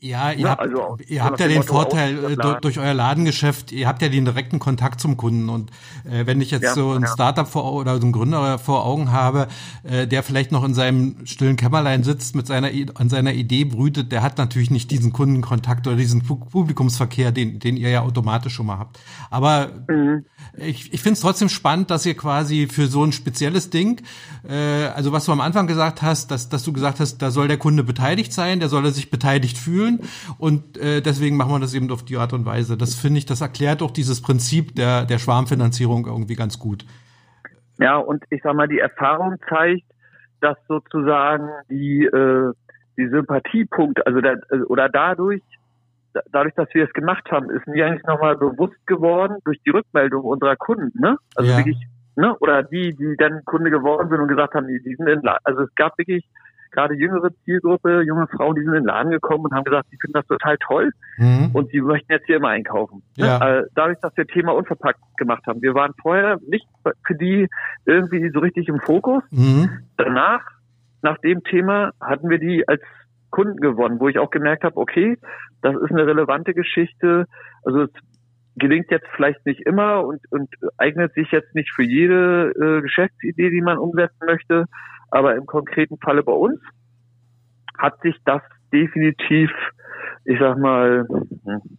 Ja, ihr, ja, habt, also, ihr habt ja den Motto Vorteil äh, durch euer Ladengeschäft, ihr habt ja den direkten Kontakt zum Kunden und äh, wenn ich jetzt ja, so ein ja. Startup vor oder so einen Gründer vor Augen habe, äh, der vielleicht noch in seinem stillen Kämmerlein sitzt, mit seiner an seiner Idee brütet, der hat natürlich nicht diesen Kundenkontakt oder diesen Publikumsverkehr, den den ihr ja automatisch schon mal habt. Aber mhm. ich, ich finde es trotzdem spannend, dass ihr quasi für so ein spezielles Ding, äh, also was du am Anfang gesagt hast, dass dass du gesagt hast, da soll der Kunde beteiligt sein, der soll er sich beteiligt fühlen fühlen. Und äh, deswegen machen wir das eben auf die Art und Weise. Das finde ich, das erklärt auch dieses Prinzip der, der Schwarmfinanzierung irgendwie ganz gut. Ja, und ich sag mal, die Erfahrung zeigt, dass sozusagen die, äh, die Sympathiepunkte, also da, oder dadurch, dadurch, dass wir es gemacht haben, ist mir eigentlich nochmal bewusst geworden durch die Rückmeldung unserer Kunden, ne? Also ja. wirklich, ne? Oder die, die dann Kunde geworden sind und gesagt haben, die, die sind in, also es gab wirklich gerade jüngere Zielgruppe, junge Frauen, die sind in den Laden gekommen und haben gesagt, sie finden das total toll mhm. und sie möchten jetzt hier immer einkaufen. Ja. Äh, dadurch, dass wir Thema unverpackt gemacht haben. Wir waren vorher nicht für die irgendwie so richtig im Fokus. Mhm. Danach, nach dem Thema, hatten wir die als Kunden gewonnen, wo ich auch gemerkt habe, okay, das ist eine relevante Geschichte. Also es gelingt jetzt vielleicht nicht immer und, und eignet sich jetzt nicht für jede äh, Geschäftsidee, die man umsetzen möchte. Aber im konkreten Falle bei uns hat sich das definitiv, ich sag mal, hm,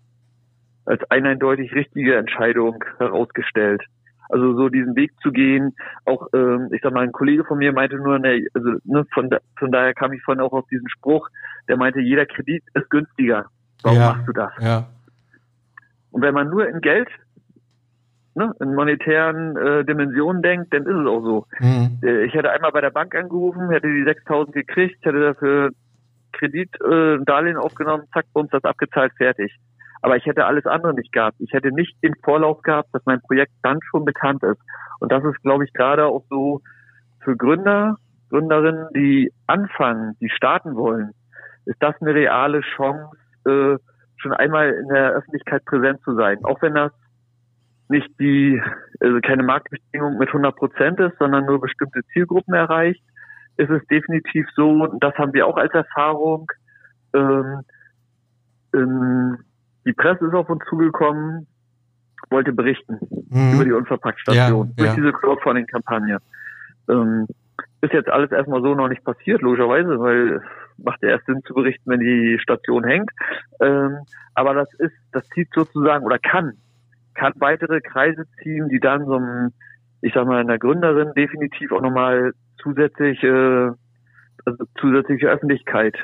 als eine eindeutig richtige Entscheidung herausgestellt. Also so diesen Weg zu gehen, auch ähm, ich sag mal, ein Kollege von mir meinte nur, ne, also ne, von, da, von daher kam ich vorhin auch auf diesen Spruch, der meinte, jeder Kredit ist günstiger. Warum ja, machst du das? Ja. Und wenn man nur in Geld, ne, in monetären äh, Dimensionen denkt, dann ist es auch so. Mhm. Äh, ich hätte einmal bei der Bank angerufen, hätte die 6.000 gekriegt, hätte dafür Kredit, äh, Darlehen aufgenommen, zack, bums, das abgezahlt, fertig. Aber ich hätte alles andere nicht gehabt. Ich hätte nicht den Vorlauf gehabt, dass mein Projekt dann schon bekannt ist. Und das ist, glaube ich, gerade auch so für Gründer, Gründerinnen, die anfangen, die starten wollen, ist das eine reale Chance, äh, schon einmal in der Öffentlichkeit präsent zu sein. Auch wenn das nicht die, also keine Marktbestimmung mit 100 Prozent ist, sondern nur bestimmte Zielgruppen erreicht, ist es definitiv so, das haben wir auch als Erfahrung, ähm, ähm, die Presse ist auf uns zugekommen, wollte berichten mhm. über die Unverpackt-Station, ja, durch ja. diese Crowdfunding-Kampagne. Ähm, ist jetzt alles erstmal so noch nicht passiert, logischerweise, weil macht ja erst Sinn zu berichten, wenn die Station hängt. Ähm, aber das ist, das zieht sozusagen oder kann, kann weitere Kreise ziehen, die dann so ein, ich sag mal, einer Gründerin definitiv auch nochmal zusätzlich, äh, also zusätzliche Öffentlichkeit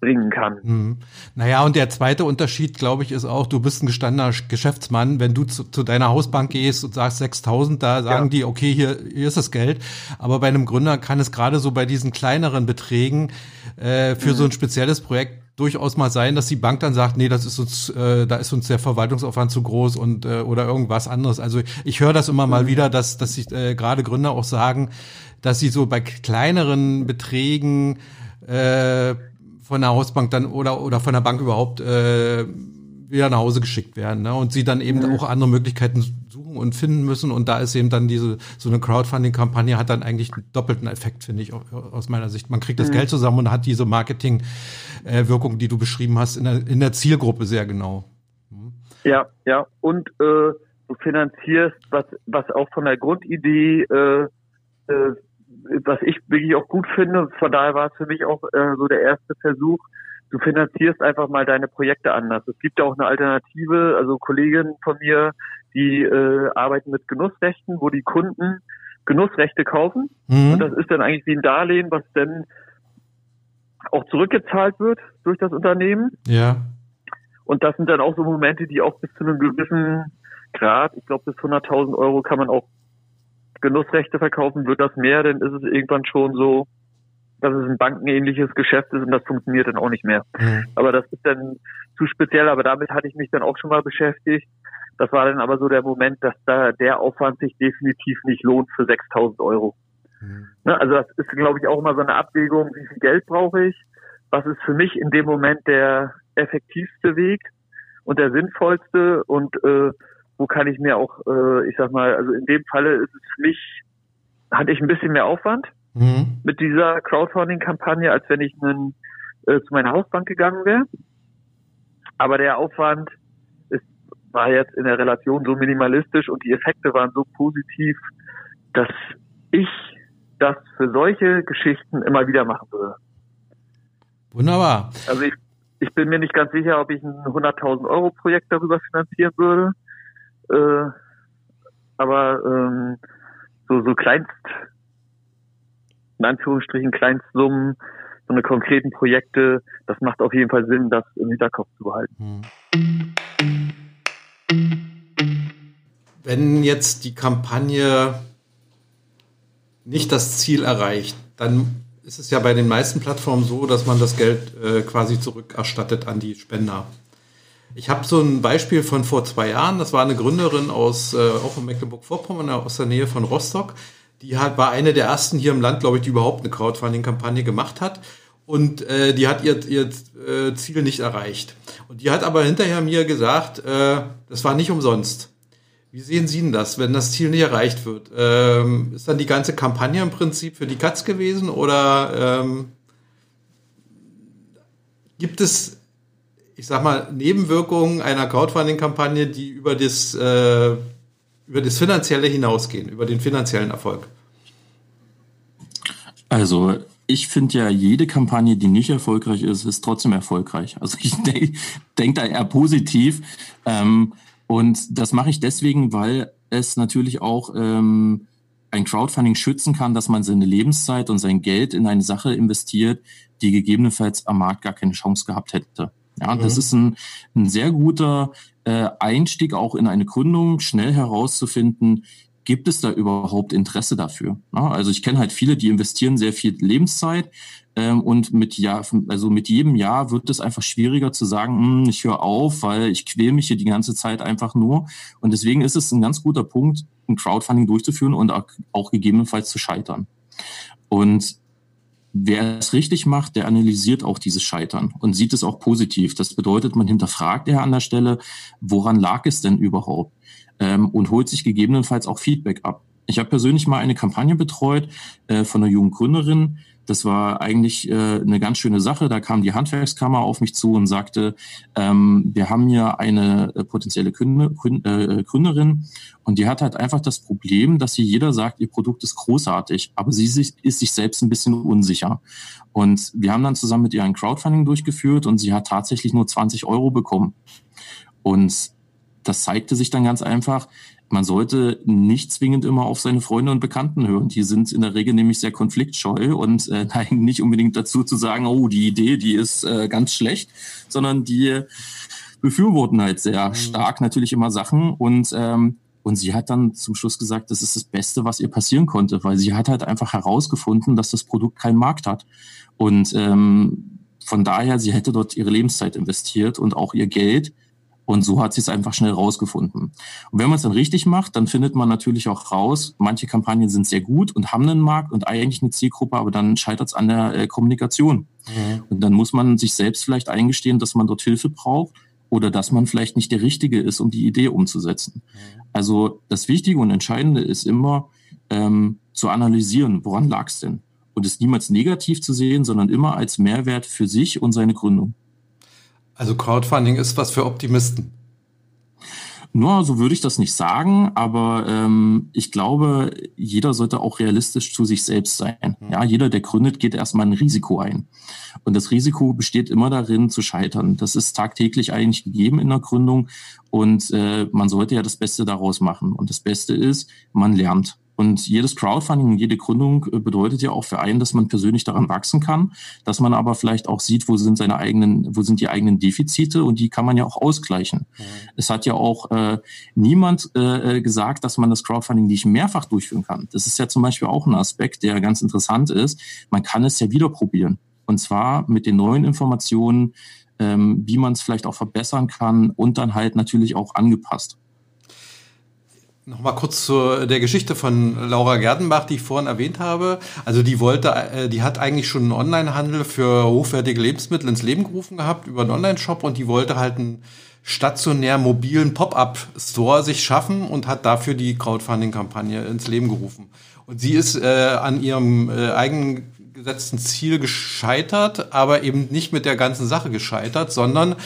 bringen kann. Mhm. Naja, und der zweite Unterschied, glaube ich, ist auch, du bist ein gestandener Geschäftsmann. Wenn du zu, zu deiner Hausbank gehst und sagst 6000, da sagen ja. die, okay, hier, hier ist das Geld. Aber bei einem Gründer kann es gerade so bei diesen kleineren Beträgen äh, für mhm. so ein spezielles Projekt durchaus mal sein, dass die Bank dann sagt, nee, das ist uns, äh, da ist uns der Verwaltungsaufwand zu groß und äh, oder irgendwas anderes. Also ich höre das immer mal mhm. wieder, dass dass sich äh, gerade Gründer auch sagen, dass sie so bei kleineren Beträgen äh, von der Hausbank dann oder oder von der Bank überhaupt äh, wieder nach Hause geschickt werden ne? und sie dann eben mhm. auch andere Möglichkeiten suchen und finden müssen und da ist eben dann diese so eine Crowdfunding-Kampagne hat dann eigentlich einen doppelten Effekt finde ich aus meiner Sicht man kriegt das mhm. Geld zusammen und hat diese Marketing-Wirkung, die du beschrieben hast in der in der Zielgruppe sehr genau mhm. ja ja und äh, du finanzierst was was auch von der Grundidee äh, äh, was ich wirklich auch gut finde, von daher war es für mich auch äh, so der erste Versuch, du finanzierst einfach mal deine Projekte anders. Es gibt ja auch eine Alternative, also Kolleginnen von mir, die äh, arbeiten mit Genussrechten, wo die Kunden Genussrechte kaufen. Mhm. Und das ist dann eigentlich wie ein Darlehen, was dann auch zurückgezahlt wird durch das Unternehmen. Ja. Und das sind dann auch so Momente, die auch bis zu einem gewissen Grad, ich glaube bis 100.000 Euro kann man auch Genussrechte verkaufen, wird das mehr, dann ist es irgendwann schon so, dass es ein bankenähnliches Geschäft ist und das funktioniert dann auch nicht mehr. Mhm. Aber das ist dann zu speziell, aber damit hatte ich mich dann auch schon mal beschäftigt. Das war dann aber so der Moment, dass da der Aufwand sich definitiv nicht lohnt für 6000 Euro. Mhm. Ne, also das ist, glaube ich, auch immer so eine Abwägung, wie viel Geld brauche ich, was ist für mich in dem Moment der effektivste Weg und der sinnvollste und äh, wo kann ich mir auch, äh, ich sag mal, also in dem Falle ist es für mich, hatte ich ein bisschen mehr Aufwand mhm. mit dieser Crowdfunding-Kampagne, als wenn ich einen, äh, zu meiner Hausbank gegangen wäre. Aber der Aufwand ist, war jetzt in der Relation so minimalistisch und die Effekte waren so positiv, dass ich das für solche Geschichten immer wieder machen würde. Wunderbar. Also ich, ich bin mir nicht ganz sicher, ob ich ein 100.000 Euro Projekt darüber finanzieren würde. Äh, aber ähm, so, so Kleinst, in Anführungsstrichen Kleinstsummen, so eine konkreten Projekte, das macht auf jeden Fall Sinn, das im Hinterkopf zu behalten. Wenn jetzt die Kampagne nicht das Ziel erreicht, dann ist es ja bei den meisten Plattformen so, dass man das Geld äh, quasi zurückerstattet an die Spender. Ich habe so ein Beispiel von vor zwei Jahren. Das war eine Gründerin aus äh, auch in Mecklenburg-Vorpommern, aus der Nähe von Rostock. Die hat, war eine der ersten hier im Land, glaube ich, die überhaupt eine Crowdfunding-Kampagne gemacht hat. Und äh, die hat ihr, ihr äh, Ziel nicht erreicht. Und die hat aber hinterher mir gesagt, äh, das war nicht umsonst. Wie sehen Sie denn das, wenn das Ziel nicht erreicht wird? Ähm, ist dann die ganze Kampagne im Prinzip für die Katz gewesen oder ähm, gibt es ich sag mal, Nebenwirkungen einer Crowdfunding-Kampagne, die über das, äh, über das Finanzielle hinausgehen, über den finanziellen Erfolg? Also ich finde ja, jede Kampagne, die nicht erfolgreich ist, ist trotzdem erfolgreich. Also ich denke denk da eher positiv. Ähm, und das mache ich deswegen, weil es natürlich auch ähm, ein Crowdfunding schützen kann, dass man seine Lebenszeit und sein Geld in eine Sache investiert, die gegebenenfalls am Markt gar keine Chance gehabt hätte. Ja, mhm. das ist ein, ein sehr guter äh, Einstieg auch in eine Gründung, schnell herauszufinden, gibt es da überhaupt Interesse dafür? Ja, also ich kenne halt viele, die investieren sehr viel Lebenszeit ähm, und mit Jahr, also mit jedem Jahr wird es einfach schwieriger zu sagen, hm, ich höre auf, weil ich quäle mich hier die ganze Zeit einfach nur. Und deswegen ist es ein ganz guter Punkt, ein Crowdfunding durchzuführen und auch, auch gegebenenfalls zu scheitern. Und Wer es richtig macht, der analysiert auch dieses Scheitern und sieht es auch positiv. Das bedeutet, man hinterfragt ja an der Stelle, woran lag es denn überhaupt? Ähm, und holt sich gegebenenfalls auch Feedback ab. Ich habe persönlich mal eine Kampagne betreut äh, von einer jungen Gründerin, das war eigentlich äh, eine ganz schöne Sache. Da kam die Handwerkskammer auf mich zu und sagte, ähm, wir haben hier eine äh, potenzielle Gründer, äh, Gründerin und die hat halt einfach das Problem, dass sie jeder sagt, ihr Produkt ist großartig, aber sie ist, ist sich selbst ein bisschen unsicher. Und wir haben dann zusammen mit ihr ein Crowdfunding durchgeführt und sie hat tatsächlich nur 20 Euro bekommen. Und das zeigte sich dann ganz einfach, man sollte nicht zwingend immer auf seine Freunde und Bekannten hören. Die sind in der Regel nämlich sehr konfliktscheu und äh, neigen nicht unbedingt dazu zu sagen, oh, die Idee, die ist äh, ganz schlecht, sondern die befürworten halt sehr mhm. stark natürlich immer Sachen und ähm, und sie hat dann zum Schluss gesagt, das ist das Beste, was ihr passieren konnte, weil sie hat halt einfach herausgefunden, dass das Produkt keinen Markt hat. Und ähm, von daher, sie hätte dort ihre Lebenszeit investiert und auch ihr Geld und so hat sie es einfach schnell rausgefunden. Und wenn man es dann richtig macht, dann findet man natürlich auch raus, manche Kampagnen sind sehr gut und haben einen Markt und eigentlich eine Zielgruppe, aber dann scheitert es an der äh, Kommunikation. Mhm. Und dann muss man sich selbst vielleicht eingestehen, dass man dort Hilfe braucht oder dass man vielleicht nicht der Richtige ist, um die Idee umzusetzen. Mhm. Also das Wichtige und Entscheidende ist immer ähm, zu analysieren, woran lag es denn? Und es niemals negativ zu sehen, sondern immer als Mehrwert für sich und seine Gründung. Also Crowdfunding ist was für Optimisten. Nur so würde ich das nicht sagen, aber ähm, ich glaube, jeder sollte auch realistisch zu sich selbst sein. Mhm. Ja, jeder, der gründet, geht erstmal ein Risiko ein. Und das Risiko besteht immer darin, zu scheitern. Das ist tagtäglich eigentlich gegeben in der Gründung und äh, man sollte ja das Beste daraus machen. Und das Beste ist, man lernt. Und jedes Crowdfunding, jede Gründung äh, bedeutet ja auch für einen, dass man persönlich daran wachsen kann, dass man aber vielleicht auch sieht, wo sind seine eigenen, wo sind die eigenen Defizite und die kann man ja auch ausgleichen. Mhm. Es hat ja auch äh, niemand äh, gesagt, dass man das Crowdfunding nicht mehrfach durchführen kann. Das ist ja zum Beispiel auch ein Aspekt, der ganz interessant ist. Man kann es ja wieder probieren. Und zwar mit den neuen Informationen, ähm, wie man es vielleicht auch verbessern kann und dann halt natürlich auch angepasst. Nochmal kurz zu der Geschichte von Laura Gerdenbach, die ich vorhin erwähnt habe. Also die wollte, äh, die hat eigentlich schon einen Onlinehandel für hochwertige Lebensmittel ins Leben gerufen gehabt über einen Online-Shop und die wollte halt einen stationär mobilen Pop-up-Store sich schaffen und hat dafür die Crowdfunding-Kampagne ins Leben gerufen. Und sie ist äh, an ihrem äh, eigenen gesetzten Ziel gescheitert, aber eben nicht mit der ganzen Sache gescheitert, sondern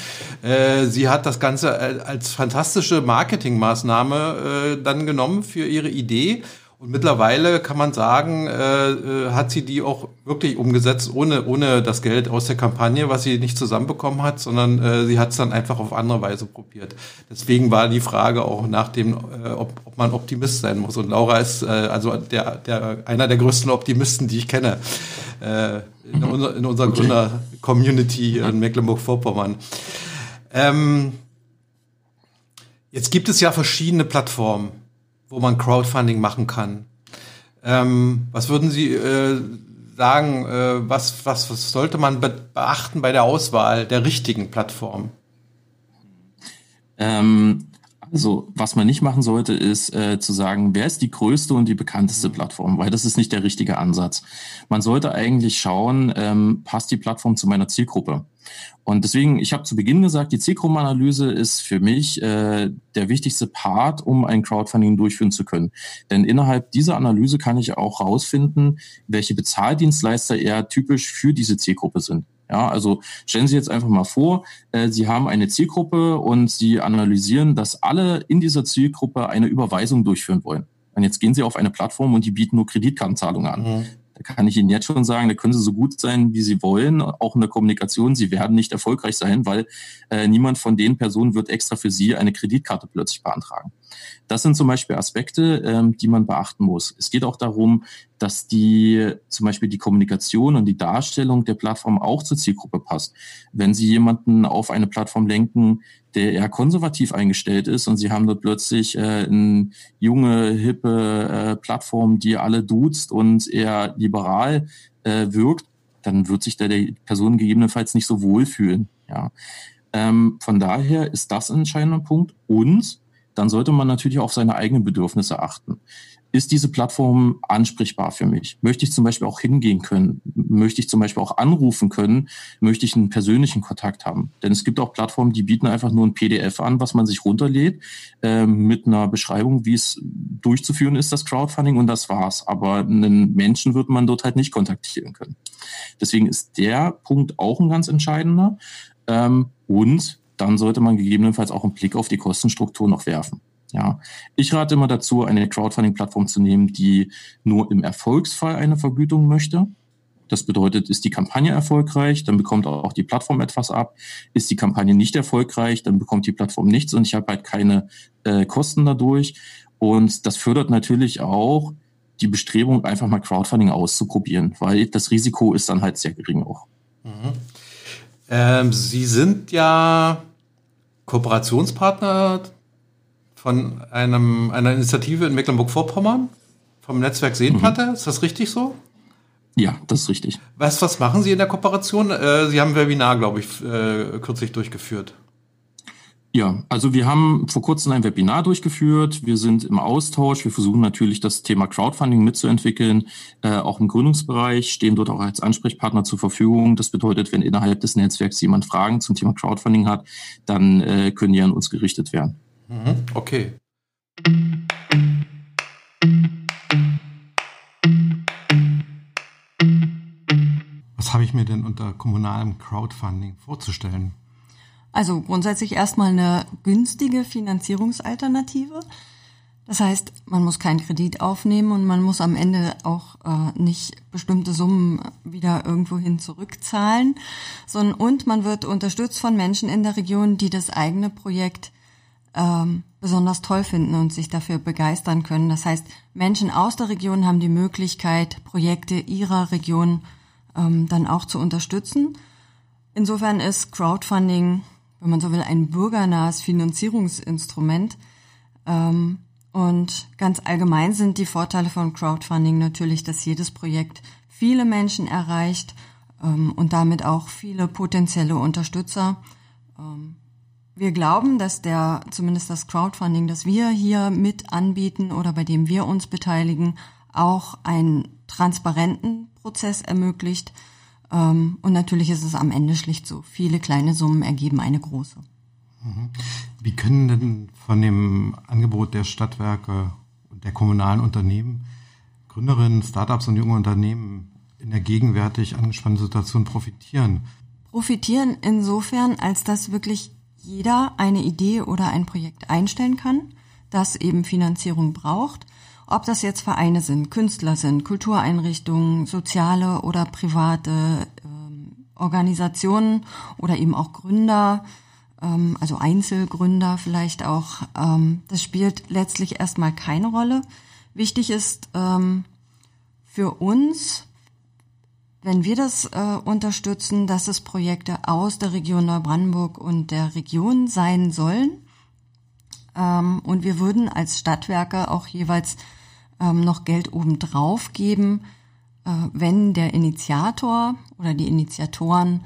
äh, sie hat das Ganze als fantastische Marketingmaßnahme äh, dann genommen für ihre Idee und mittlerweile kann man sagen, äh, äh, hat sie die auch wirklich umgesetzt, ohne, ohne das Geld aus der Kampagne, was sie nicht zusammenbekommen hat, sondern äh, sie hat es dann einfach auf andere Weise probiert. Deswegen war die Frage auch nach dem, äh, ob, ob man Optimist sein muss. Und Laura ist äh, also der, der, einer der größten Optimisten, die ich kenne äh, in, mhm. unser, in unserer okay. Gründer-Community in Mecklenburg-Vorpommern. Ähm, jetzt gibt es ja verschiedene Plattformen wo man Crowdfunding machen kann. Ähm, was würden Sie äh, sagen, äh, was, was, was sollte man beachten bei der Auswahl der richtigen Plattform? Ähm, also, was man nicht machen sollte, ist äh, zu sagen, wer ist die größte und die bekannteste Plattform, weil das ist nicht der richtige Ansatz. Man sollte eigentlich schauen, ähm, passt die Plattform zu meiner Zielgruppe. Und deswegen, ich habe zu Beginn gesagt, die Zielgruppenanalyse ist für mich äh, der wichtigste Part, um ein Crowdfunding durchführen zu können. Denn innerhalb dieser Analyse kann ich auch herausfinden, welche Bezahldienstleister eher typisch für diese Zielgruppe sind. Ja, also stellen Sie jetzt einfach mal vor, äh, Sie haben eine Zielgruppe und Sie analysieren, dass alle in dieser Zielgruppe eine Überweisung durchführen wollen. Und jetzt gehen Sie auf eine Plattform und die bieten nur Kreditkartenzahlungen an. Mhm Da kann ich Ihnen jetzt schon sagen, da können Sie so gut sein, wie Sie wollen, auch in der Kommunikation. Sie werden nicht erfolgreich sein, weil äh, niemand von den Personen wird extra für Sie eine Kreditkarte plötzlich beantragen. Das sind zum Beispiel Aspekte, ähm, die man beachten muss. Es geht auch darum, dass die zum Beispiel die Kommunikation und die Darstellung der Plattform auch zur Zielgruppe passt. Wenn Sie jemanden auf eine Plattform lenken, der eher konservativ eingestellt ist und Sie haben dort plötzlich äh, eine junge, hippe äh, Plattform, die alle duzt und eher liberal äh, wirkt, dann wird sich da der Person gegebenenfalls nicht so wohlfühlen. Ja. Ähm, von daher ist das ein entscheidender Punkt. Und dann sollte man natürlich auf seine eigenen Bedürfnisse achten. Ist diese Plattform ansprechbar für mich? Möchte ich zum Beispiel auch hingehen können? Möchte ich zum Beispiel auch anrufen können? Möchte ich einen persönlichen Kontakt haben? Denn es gibt auch Plattformen, die bieten einfach nur ein PDF an, was man sich runterlädt, äh, mit einer Beschreibung, wie es durchzuführen ist, das Crowdfunding, und das war's. Aber einen Menschen wird man dort halt nicht kontaktieren können. Deswegen ist der Punkt auch ein ganz entscheidender. Ähm, und dann sollte man gegebenenfalls auch einen Blick auf die Kostenstruktur noch werfen. Ja, ich rate immer dazu, eine Crowdfunding-Plattform zu nehmen, die nur im Erfolgsfall eine Vergütung möchte. Das bedeutet, ist die Kampagne erfolgreich, dann bekommt auch die Plattform etwas ab. Ist die Kampagne nicht erfolgreich, dann bekommt die Plattform nichts und ich habe halt keine äh, Kosten dadurch. Und das fördert natürlich auch die Bestrebung, einfach mal Crowdfunding auszuprobieren, weil das Risiko ist dann halt sehr gering auch. Mhm. Ähm, Sie sind ja Kooperationspartner von einem, einer Initiative in Mecklenburg-Vorpommern, vom Netzwerk Seenplatte. Mhm. Ist das richtig so? Ja, das ist richtig. Was, was machen Sie in der Kooperation? Äh, Sie haben ein Webinar, glaube ich, äh, kürzlich durchgeführt. Ja, also wir haben vor kurzem ein Webinar durchgeführt. Wir sind im Austausch. Wir versuchen natürlich das Thema Crowdfunding mitzuentwickeln. Äh, auch im Gründungsbereich stehen dort auch als Ansprechpartner zur Verfügung. Das bedeutet, wenn innerhalb des Netzwerks jemand Fragen zum Thema Crowdfunding hat, dann äh, können die an uns gerichtet werden. Mhm, okay. Was habe ich mir denn unter kommunalem Crowdfunding vorzustellen? Also grundsätzlich erstmal eine günstige Finanzierungsalternative. Das heißt, man muss keinen Kredit aufnehmen und man muss am Ende auch äh, nicht bestimmte Summen wieder irgendwohin zurückzahlen, sondern und man wird unterstützt von Menschen in der Region, die das eigene Projekt ähm, besonders toll finden und sich dafür begeistern können. Das heißt, Menschen aus der Region haben die Möglichkeit, Projekte ihrer Region ähm, dann auch zu unterstützen. Insofern ist Crowdfunding wenn man so will, ein bürgernahes Finanzierungsinstrument. Ähm, und ganz allgemein sind die Vorteile von Crowdfunding natürlich, dass jedes Projekt viele Menschen erreicht ähm, und damit auch viele potenzielle Unterstützer. Ähm, wir glauben, dass der, zumindest das Crowdfunding, das wir hier mit anbieten oder bei dem wir uns beteiligen, auch einen transparenten Prozess ermöglicht, und natürlich ist es am Ende schlicht so. Viele kleine Summen ergeben eine große. Mhm. Wie können denn von dem Angebot der Stadtwerke und der kommunalen Unternehmen Gründerinnen, Startups und junge Unternehmen in der gegenwärtig angespannten Situation profitieren? Profitieren insofern, als dass wirklich jeder eine Idee oder ein Projekt einstellen kann, das eben Finanzierung braucht ob das jetzt Vereine sind, Künstler sind, Kultureinrichtungen, soziale oder private ähm, Organisationen oder eben auch Gründer, ähm, also Einzelgründer vielleicht auch. Ähm, das spielt letztlich erstmal keine Rolle. Wichtig ist ähm, für uns, wenn wir das äh, unterstützen, dass es Projekte aus der Region Neubrandenburg und der Region sein sollen. Ähm, und wir würden als Stadtwerke auch jeweils ähm, noch Geld obendrauf geben, äh, wenn der Initiator oder die Initiatoren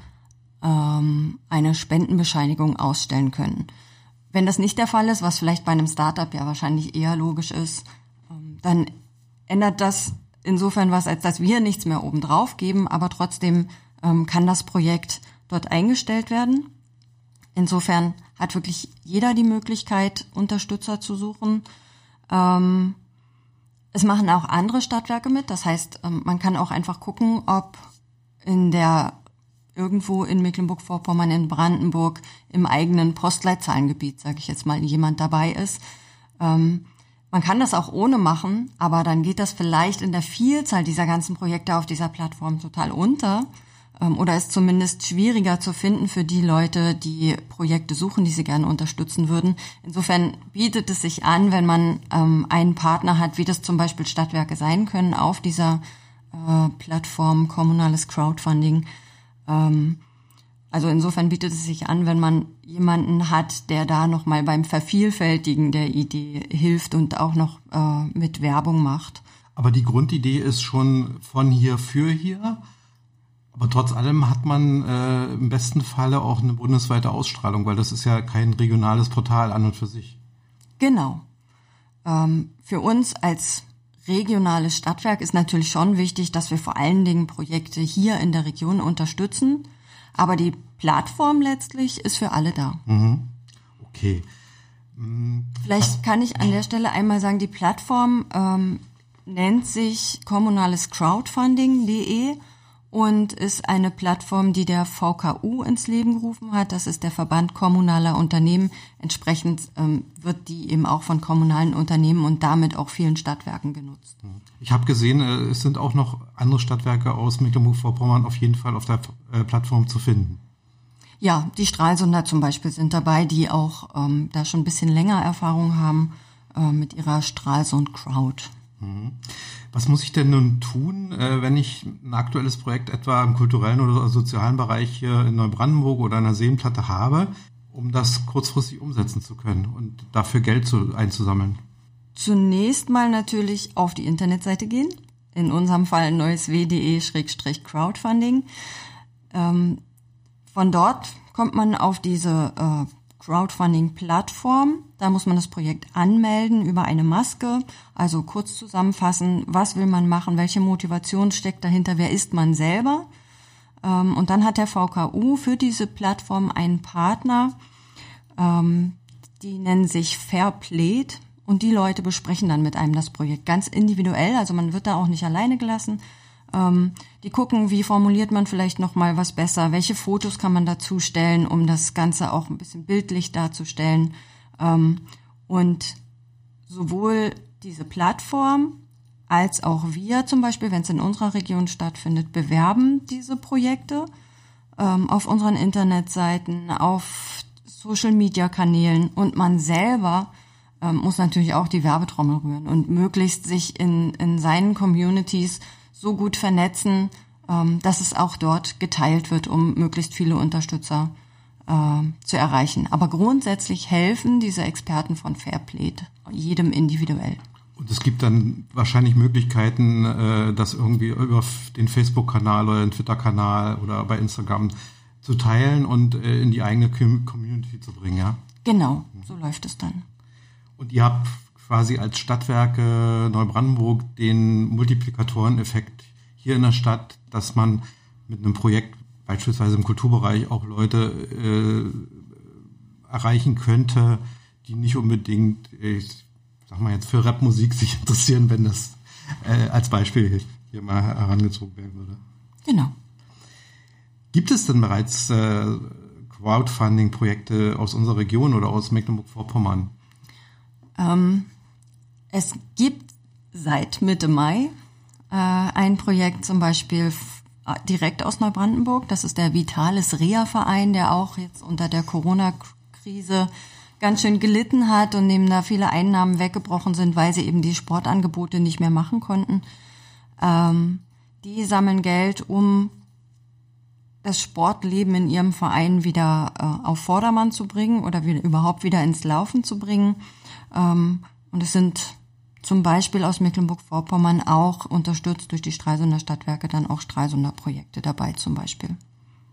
ähm, eine Spendenbescheinigung ausstellen können. Wenn das nicht der Fall ist, was vielleicht bei einem Startup ja wahrscheinlich eher logisch ist, ähm, dann ändert das insofern was, als dass wir nichts mehr obendrauf geben, aber trotzdem ähm, kann das Projekt dort eingestellt werden. Insofern hat wirklich jeder die Möglichkeit, Unterstützer zu suchen. Ähm, es machen auch andere Stadtwerke mit. Das heißt, ähm, man kann auch einfach gucken, ob in der irgendwo in Mecklenburg-Vorpommern, in Brandenburg, im eigenen Postleitzahlengebiet, sage ich jetzt mal, jemand dabei ist. Ähm, Man kann das auch ohne machen, aber dann geht das vielleicht in der Vielzahl dieser ganzen Projekte auf dieser Plattform total unter oder ist zumindest schwieriger zu finden für die Leute, die Projekte suchen, die sie gerne unterstützen würden. Insofern bietet es sich an, wenn man ähm, einen Partner hat, wie das zum Beispiel Stadtwerke sein können, auf dieser äh, Plattform kommunales Crowdfunding. Ähm, also insofern bietet es sich an, wenn man jemanden hat, der da noch mal beim Vervielfältigen der Idee hilft und auch noch äh, mit Werbung macht. Aber die Grundidee ist schon von hier für hier. Aber trotz allem hat man äh, im besten Falle auch eine bundesweite Ausstrahlung, weil das ist ja kein regionales Portal an und für sich. Genau. Ähm, für uns als regionales Stadtwerk ist natürlich schon wichtig, dass wir vor allen Dingen Projekte hier in der Region unterstützen. Aber die Plattform letztlich ist für alle da. Mhm. Okay. Mhm. Vielleicht kann ich an der Stelle einmal sagen, die Plattform ähm, nennt sich kommunales Crowdfunding.de und ist eine Plattform, die der VKU ins Leben gerufen hat. Das ist der Verband kommunaler Unternehmen. Entsprechend ähm, wird die eben auch von kommunalen Unternehmen und damit auch vielen Stadtwerken genutzt. Ich habe gesehen, äh, es sind auch noch andere Stadtwerke aus Mecklenburg-Vorpommern auf jeden Fall auf der äh, Plattform zu finden. Ja, die Stralsunder zum Beispiel sind dabei, die auch ähm, da schon ein bisschen länger Erfahrung haben äh, mit ihrer Stralsund Crowd. Mhm. Was muss ich denn nun tun, äh, wenn ich ein aktuelles Projekt etwa im kulturellen oder sozialen Bereich hier in Neubrandenburg oder einer Seenplatte habe, um das kurzfristig umsetzen zu können und dafür Geld zu, einzusammeln? Zunächst mal natürlich auf die Internetseite gehen. In unserem Fall neuesw.de-crowdfunding. Ähm, von dort kommt man auf diese äh, Crowdfunding-Plattform. Da muss man das Projekt anmelden über eine Maske. Also kurz zusammenfassen, was will man machen, welche Motivation steckt dahinter, wer ist man selber. Ähm, und dann hat der VKU für diese Plattform einen Partner, ähm, die nennen sich Fairplayed. Und die Leute besprechen dann mit einem das Projekt ganz individuell. Also man wird da auch nicht alleine gelassen. Ähm, die gucken, wie formuliert man vielleicht noch mal was besser, welche Fotos kann man dazu stellen, um das Ganze auch ein bisschen bildlich darzustellen. Ähm, und sowohl diese Plattform als auch wir zum Beispiel, wenn es in unserer Region stattfindet, bewerben diese Projekte ähm, auf unseren Internetseiten, auf Social-Media-Kanälen und man selber muss natürlich auch die Werbetrommel rühren und möglichst sich in, in seinen Communities so gut vernetzen, ähm, dass es auch dort geteilt wird, um möglichst viele Unterstützer äh, zu erreichen. Aber grundsätzlich helfen diese Experten von Fairplay jedem individuell. Und es gibt dann wahrscheinlich Möglichkeiten, äh, das irgendwie über den Facebook-Kanal oder den Twitter-Kanal oder bei Instagram zu teilen und äh, in die eigene Community zu bringen, ja? Genau, so läuft es dann. Und ihr habt quasi als Stadtwerke Neubrandenburg den Multiplikatoreneffekt hier in der Stadt, dass man mit einem Projekt beispielsweise im Kulturbereich auch Leute äh, erreichen könnte, die nicht unbedingt, ich sag mal jetzt für Rapmusik sich interessieren, wenn das äh, als Beispiel hier mal herangezogen werden würde. Genau. Gibt es denn bereits äh, Crowdfunding-Projekte aus unserer Region oder aus Mecklenburg-Vorpommern? Ähm, es gibt seit Mitte Mai äh, ein Projekt zum Beispiel äh, direkt aus Neubrandenburg. Das ist der Vitalis Rea Verein, der auch jetzt unter der Corona-Krise ganz schön gelitten hat und dem da viele Einnahmen weggebrochen sind, weil sie eben die Sportangebote nicht mehr machen konnten. Ähm, die sammeln Geld, um das Sportleben in ihrem Verein wieder äh, auf Vordermann zu bringen oder wieder, überhaupt wieder ins Laufen zu bringen. Ähm, und es sind zum Beispiel aus Mecklenburg-Vorpommern auch unterstützt durch die Stralsunder Stadtwerke dann auch Stralsunder Projekte dabei zum Beispiel.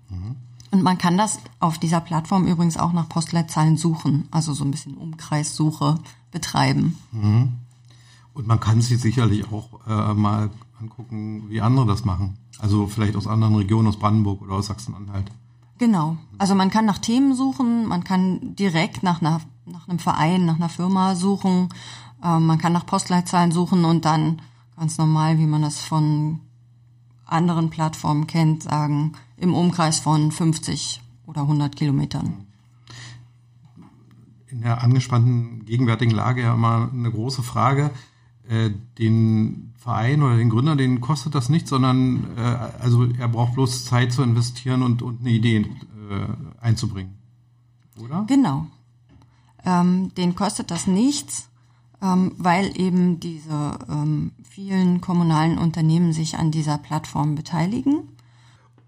Mhm. Und man kann das auf dieser Plattform übrigens auch nach Postleitzahlen suchen, also so ein bisschen Umkreissuche betreiben. Mhm. Und man kann sich sicherlich auch äh, mal angucken, wie andere das machen. Also vielleicht aus anderen Regionen, aus Brandenburg oder aus Sachsen-Anhalt. Genau. Also man kann nach Themen suchen, man kann direkt nach, einer, nach einem Verein, nach einer Firma suchen ähm, man kann nach Postleitzahlen suchen und dann ganz normal, wie man das von anderen Plattformen kennt, sagen, im Umkreis von 50 oder 100 Kilometern. in der angespannten gegenwärtigen Lage ja immer eine große Frage. Äh, den Verein oder den Gründer, den kostet das nichts, sondern äh, also er braucht bloß Zeit zu investieren und, und eine Idee äh, einzubringen. Oder? Genau. Ähm, den kostet das nichts, ähm, weil eben diese ähm, vielen kommunalen Unternehmen sich an dieser Plattform beteiligen.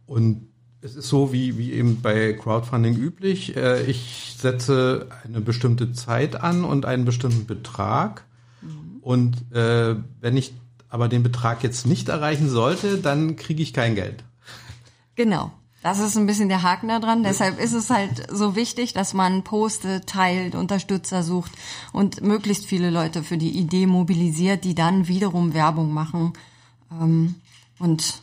Und es ist so wie, wie eben bei Crowdfunding üblich. Äh, ich setze eine bestimmte Zeit an und einen bestimmten Betrag. Mhm. Und äh, wenn ich aber den Betrag jetzt nicht erreichen sollte, dann kriege ich kein Geld. Genau. Das ist ein bisschen der Haken da dran. Deshalb ist es halt so wichtig, dass man postet, teilt, Unterstützer sucht und möglichst viele Leute für die Idee mobilisiert, die dann wiederum Werbung machen. Ähm, und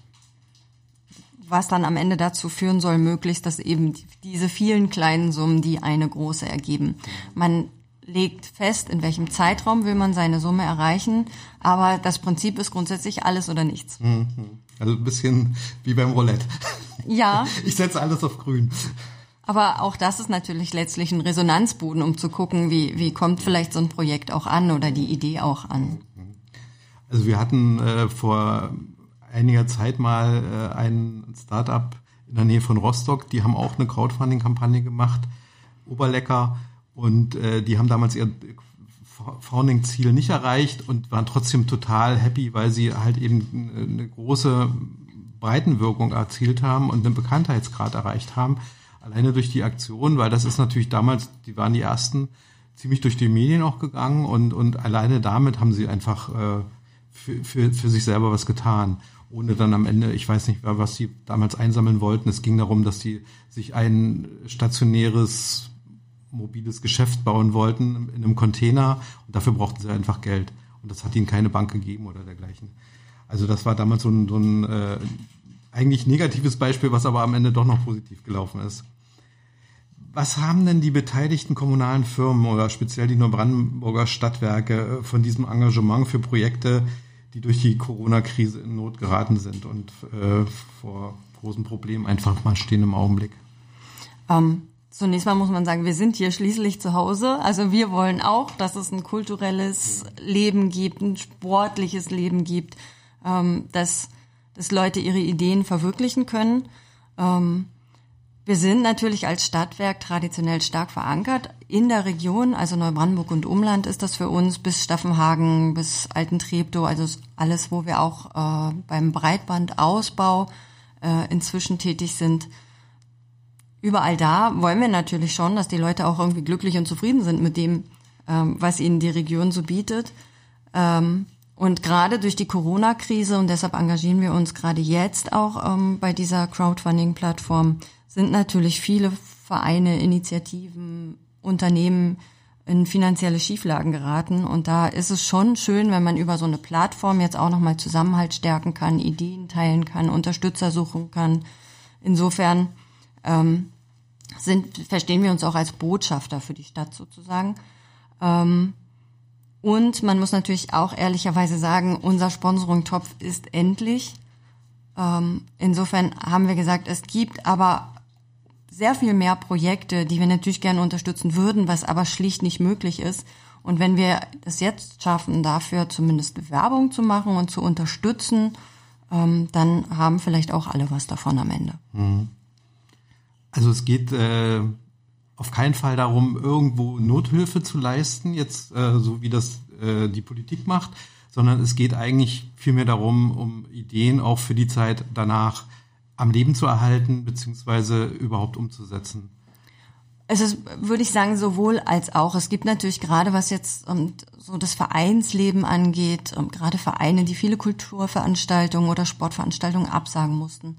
was dann am Ende dazu führen soll, möglichst, dass eben diese vielen kleinen Summen, die eine große ergeben. Man legt fest, in welchem Zeitraum will man seine Summe erreichen, aber das Prinzip ist grundsätzlich alles oder nichts. Mhm. Also ein bisschen wie beim Roulette. Ja. Ich setze alles auf grün. Aber auch das ist natürlich letztlich ein Resonanzboden, um zu gucken, wie, wie kommt vielleicht so ein Projekt auch an oder die Idee auch an. Also wir hatten äh, vor einiger Zeit mal äh, ein Startup in der Nähe von Rostock, die haben auch eine Crowdfunding-Kampagne gemacht, Oberlecker, und äh, die haben damals ihr Founding-Ziel nicht erreicht und waren trotzdem total happy, weil sie halt eben eine große Breitenwirkung erzielt haben und einen Bekanntheitsgrad erreicht haben. Alleine durch die Aktion, weil das ist natürlich damals, die waren die ersten, ziemlich durch die Medien auch gegangen und, und alleine damit haben sie einfach äh, für, für, für sich selber was getan. Ohne dann am Ende, ich weiß nicht, was sie damals einsammeln wollten. Es ging darum, dass sie sich ein stationäres mobiles Geschäft bauen wollten in einem Container und dafür brauchten sie einfach Geld. Und das hat ihnen keine Bank gegeben oder dergleichen. Also das war damals so ein, so ein äh, eigentlich negatives Beispiel, was aber am Ende doch noch positiv gelaufen ist. Was haben denn die beteiligten kommunalen Firmen oder speziell die Neubrandenburger Stadtwerke äh, von diesem Engagement für Projekte, die durch die Corona-Krise in Not geraten sind und äh, vor großen Problemen einfach mal stehen im Augenblick? Ähm, Zunächst mal muss man sagen, wir sind hier schließlich zu Hause. Also wir wollen auch, dass es ein kulturelles Leben gibt, ein sportliches Leben gibt, ähm, dass, dass Leute ihre Ideen verwirklichen können. Ähm, wir sind natürlich als Stadtwerk traditionell stark verankert in der Region, also Neubrandenburg und Umland ist das für uns bis Staffenhagen, bis Altentreptow, also alles, wo wir auch äh, beim Breitbandausbau äh, inzwischen tätig sind überall da wollen wir natürlich schon, dass die Leute auch irgendwie glücklich und zufrieden sind mit dem, ähm, was ihnen die Region so bietet. Ähm, und gerade durch die Corona-Krise, und deshalb engagieren wir uns gerade jetzt auch ähm, bei dieser Crowdfunding-Plattform, sind natürlich viele Vereine, Initiativen, Unternehmen in finanzielle Schieflagen geraten. Und da ist es schon schön, wenn man über so eine Plattform jetzt auch nochmal Zusammenhalt stärken kann, Ideen teilen kann, Unterstützer suchen kann. Insofern ähm, sind, verstehen wir uns auch als Botschafter für die Stadt sozusagen. Ähm, und man muss natürlich auch ehrlicherweise sagen, unser Sponsoring-Topf ist endlich. Ähm, insofern haben wir gesagt, es gibt aber sehr viel mehr Projekte, die wir natürlich gerne unterstützen würden, was aber schlicht nicht möglich ist. Und wenn wir es jetzt schaffen, dafür zumindest Werbung zu machen und zu unterstützen, ähm, dann haben vielleicht auch alle was davon am Ende. Mhm. Also es geht äh, auf keinen Fall darum, irgendwo Nothilfe zu leisten, jetzt äh, so wie das äh, die Politik macht, sondern es geht eigentlich vielmehr darum, um Ideen auch für die Zeit danach am Leben zu erhalten, beziehungsweise überhaupt umzusetzen. Es ist, würde ich sagen, sowohl als auch. Es gibt natürlich gerade, was jetzt um, so das Vereinsleben angeht, um, gerade Vereine, die viele Kulturveranstaltungen oder Sportveranstaltungen absagen mussten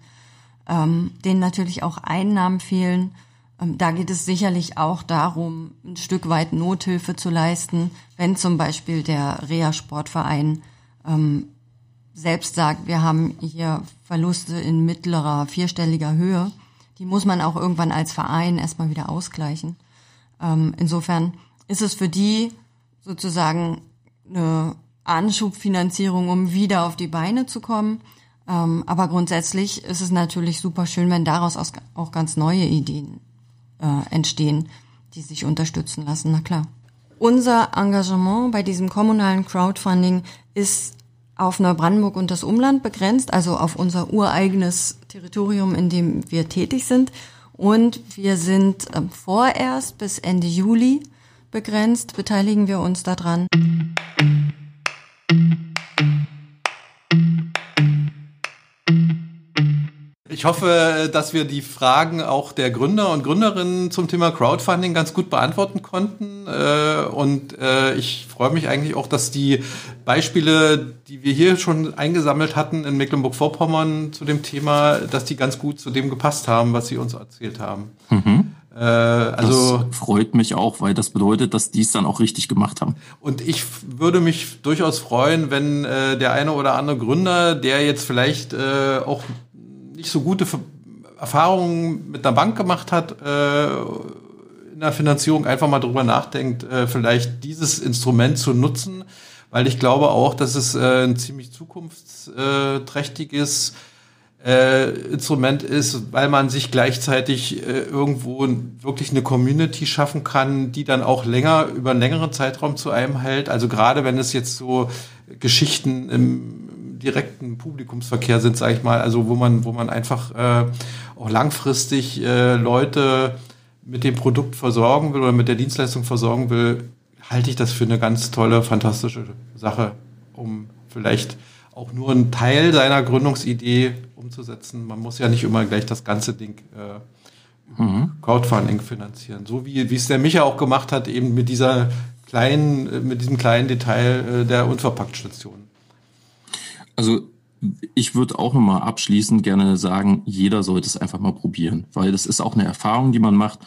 ähm, denen natürlich auch Einnahmen fehlen. Ähm, da geht es sicherlich auch darum, ein Stück weit Nothilfe zu leisten, wenn zum Beispiel der Reha-Sportverein ähm, selbst sagt, wir haben hier Verluste in mittlerer, vierstelliger Höhe. Die muss man auch irgendwann als Verein erstmal wieder ausgleichen. Ähm, insofern ist es für die sozusagen eine Anschubfinanzierung, um wieder auf die Beine zu kommen. Ähm, aber grundsätzlich ist es natürlich super schön, wenn daraus auch ganz neue Ideen äh, entstehen. die sich unterstützen lassen, na klar. Unser Engagement bei diesem kommunalen Crowdfunding ist auf Neubrandenburg und das Umland begrenzt, also auf unser ureigenes Territorium, in dem wir tätig sind. Und wir sind ähm, vorerst bis Ende Juli begrenzt, beteiligen wir uns daran. Ich hoffe, dass wir die Fragen auch der Gründer und Gründerinnen zum Thema Crowdfunding ganz gut beantworten konnten. Äh, und äh, ich freue mich eigentlich auch, dass die Beispiele, die wir hier schon eingesammelt hatten in Mecklenburg-Vorpommern zu dem Thema, dass die ganz gut zu dem gepasst haben, was Sie uns erzählt haben. Mhm. Äh, also das freut mich auch, weil das bedeutet, dass die es dann auch richtig gemacht haben. Und ich würde mich durchaus freuen, wenn äh, der eine oder andere Gründer, der jetzt vielleicht äh, auch nicht so gute Erfahrungen mit einer Bank gemacht hat, äh, in der Finanzierung einfach mal drüber nachdenkt, äh, vielleicht dieses Instrument zu nutzen, weil ich glaube auch, dass es äh, ein ziemlich zukunftsträchtiges äh, Instrument ist, weil man sich gleichzeitig äh, irgendwo wirklich eine Community schaffen kann, die dann auch länger über einen längeren Zeitraum zu einem hält. Also gerade wenn es jetzt so Geschichten im direkten Publikumsverkehr sind, sage ich mal, also wo man, wo man einfach äh, auch langfristig äh, Leute mit dem Produkt versorgen will oder mit der Dienstleistung versorgen will, halte ich das für eine ganz tolle, fantastische Sache, um vielleicht auch nur einen Teil seiner Gründungsidee umzusetzen. Man muss ja nicht immer gleich das ganze Ding äh, mhm. Crowdfunding finanzieren. So wie, wie es der Micha auch gemacht hat, eben mit dieser kleinen, mit diesem kleinen Detail äh, der Unverpacktstation. Also ich würde auch nochmal abschließend gerne sagen, jeder sollte es einfach mal probieren, weil das ist auch eine Erfahrung, die man macht.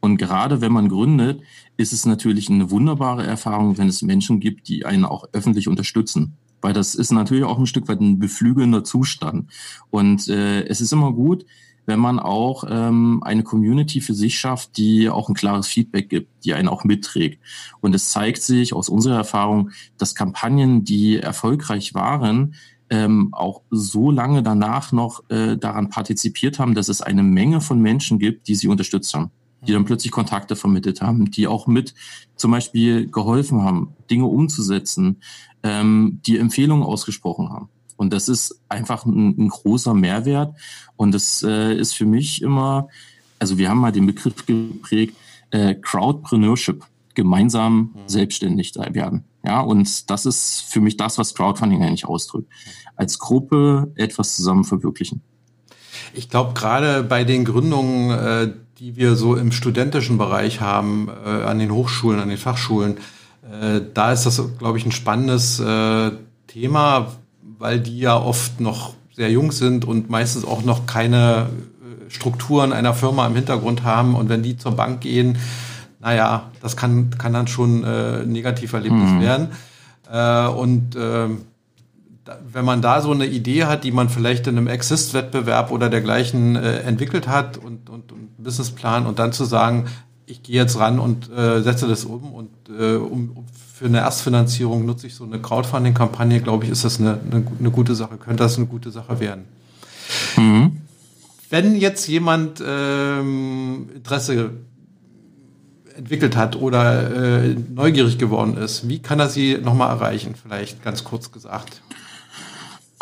Und gerade wenn man gründet, ist es natürlich eine wunderbare Erfahrung, wenn es Menschen gibt, die einen auch öffentlich unterstützen. Weil das ist natürlich auch ein Stück weit ein beflügelnder Zustand. Und äh, es ist immer gut, wenn man auch ähm, eine Community für sich schafft, die auch ein klares Feedback gibt, die einen auch mitträgt. Und es zeigt sich aus unserer Erfahrung, dass Kampagnen, die erfolgreich waren, ähm, auch so lange danach noch äh, daran partizipiert haben, dass es eine Menge von Menschen gibt, die sie unterstützt haben, die dann plötzlich Kontakte vermittelt haben, die auch mit zum Beispiel geholfen haben, Dinge umzusetzen, ähm, die Empfehlungen ausgesprochen haben. Und das ist einfach ein, ein großer Mehrwert. Und das äh, ist für mich immer, also wir haben mal den Begriff geprägt, äh, Crowdpreneurship, gemeinsam mhm. selbstständig werden. Ja, und das ist für mich das, was Crowdfunding eigentlich ausdrückt. Als Gruppe etwas zusammen verwirklichen. Ich glaube, gerade bei den Gründungen, äh, die wir so im studentischen Bereich haben, äh, an den Hochschulen, an den Fachschulen, äh, da ist das, glaube ich, ein spannendes äh, Thema, weil die ja oft noch sehr jung sind und meistens auch noch keine äh, Strukturen einer Firma im Hintergrund haben. Und wenn die zur Bank gehen, naja, das kann, kann dann schon äh, negativ Erlebnis mhm. werden. Äh, und äh, wenn man da so eine Idee hat, die man vielleicht in einem Exist-Wettbewerb oder dergleichen äh, entwickelt hat und, und, und einen Businessplan und dann zu sagen, ich gehe jetzt ran und äh, setze das um und äh, um, um für eine Erstfinanzierung nutze ich so eine Crowdfunding-Kampagne, glaube ich, ist das eine, eine, eine, gute Sache, könnte das eine gute Sache werden. Mhm. Wenn jetzt jemand ähm, Interesse entwickelt hat oder äh, neugierig geworden ist, wie kann er sie nochmal erreichen? Vielleicht ganz kurz gesagt.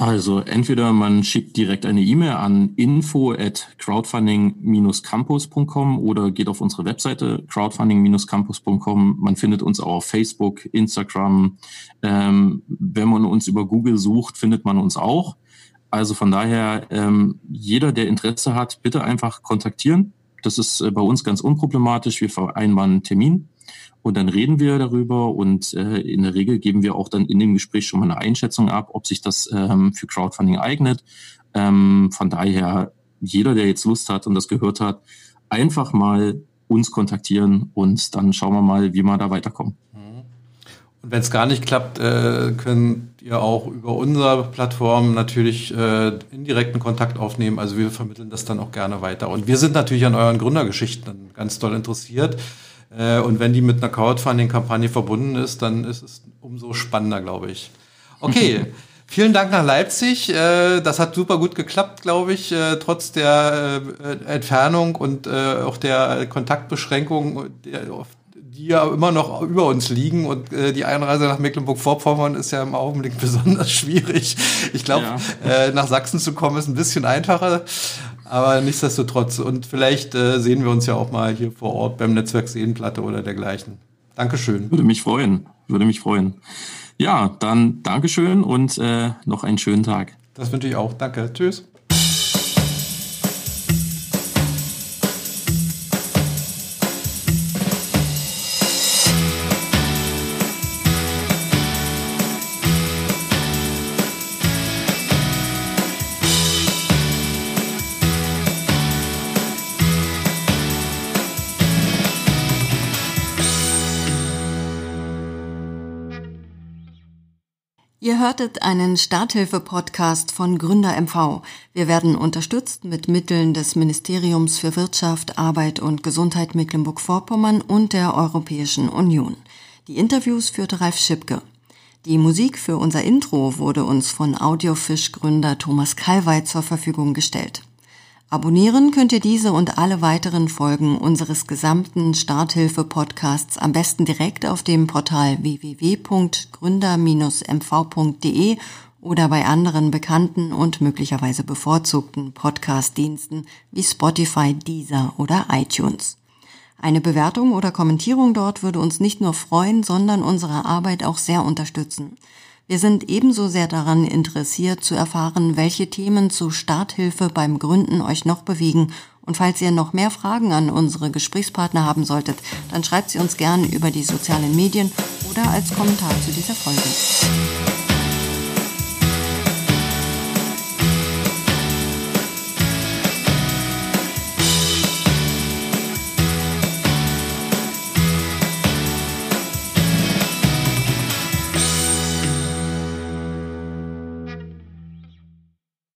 Also entweder man schickt direkt eine E-Mail an info at crowdfunding-campus.com oder geht auf unsere Webseite crowdfunding-campus.com. Man findet uns auch auf Facebook, Instagram. Ähm, wenn man uns über Google sucht, findet man uns auch. Also von daher, ähm, jeder, der Interesse hat, bitte einfach kontaktieren. Das ist äh, bei uns ganz unproblematisch. Wir vereinbaren einen Termin und dann reden wir darüber und äh, in der Regel geben wir auch dann in dem Gespräch schon mal eine Einschätzung ab, ob sich das ähm, für Crowdfunding eignet. Ähm, von daher, jeder, der jetzt Lust hat und das gehört hat, einfach mal uns kontaktieren und dann schauen wir mal, wie wir da weiterkommen. Und wenn es gar nicht klappt, äh, könnt ihr auch über unsere Plattform natürlich äh, indirekten Kontakt aufnehmen. Also wir vermitteln das dann auch gerne weiter. Und wir sind natürlich an euren Gründergeschichten ganz doll interessiert. Äh, und wenn die mit einer Crowdfunding-Kampagne verbunden ist, dann ist es umso spannender, glaube ich. Okay. Vielen Dank nach Leipzig. Äh, das hat super gut geklappt, glaube ich, äh, trotz der äh, Entfernung und auch der Kontaktbeschränkungen, die ja immer noch über uns liegen. Und die Einreise nach Mecklenburg-Vorpommern ist ja im Augenblick besonders schwierig. Ich glaube, ja. nach Sachsen zu kommen ist ein bisschen einfacher. Aber nichtsdestotrotz. Und vielleicht sehen wir uns ja auch mal hier vor Ort beim Netzwerk Seenplatte oder dergleichen. Dankeschön. Würde mich freuen. Würde mich freuen. Ja, dann Dankeschön und äh, noch einen schönen Tag. Das wünsche ich auch. Danke. Tschüss. Hörtet einen Starthilfe-Podcast von Gründer MV. Wir werden unterstützt mit Mitteln des Ministeriums für Wirtschaft, Arbeit und Gesundheit Mecklenburg-Vorpommern und der Europäischen Union. Die Interviews führte Ralf Schipke. Die Musik für unser Intro wurde uns von Audiofisch-Gründer Thomas Kalweit zur Verfügung gestellt. Abonnieren könnt ihr diese und alle weiteren Folgen unseres gesamten Starthilfe-Podcasts am besten direkt auf dem Portal www.gründer-mv.de oder bei anderen bekannten und möglicherweise bevorzugten Podcast-Diensten wie Spotify, Deezer oder iTunes. Eine Bewertung oder Kommentierung dort würde uns nicht nur freuen, sondern unsere Arbeit auch sehr unterstützen. Wir sind ebenso sehr daran interessiert zu erfahren, welche Themen zu Starthilfe beim Gründen euch noch bewegen. Und falls ihr noch mehr Fragen an unsere Gesprächspartner haben solltet, dann schreibt sie uns gern über die sozialen Medien oder als Kommentar zu dieser Folge.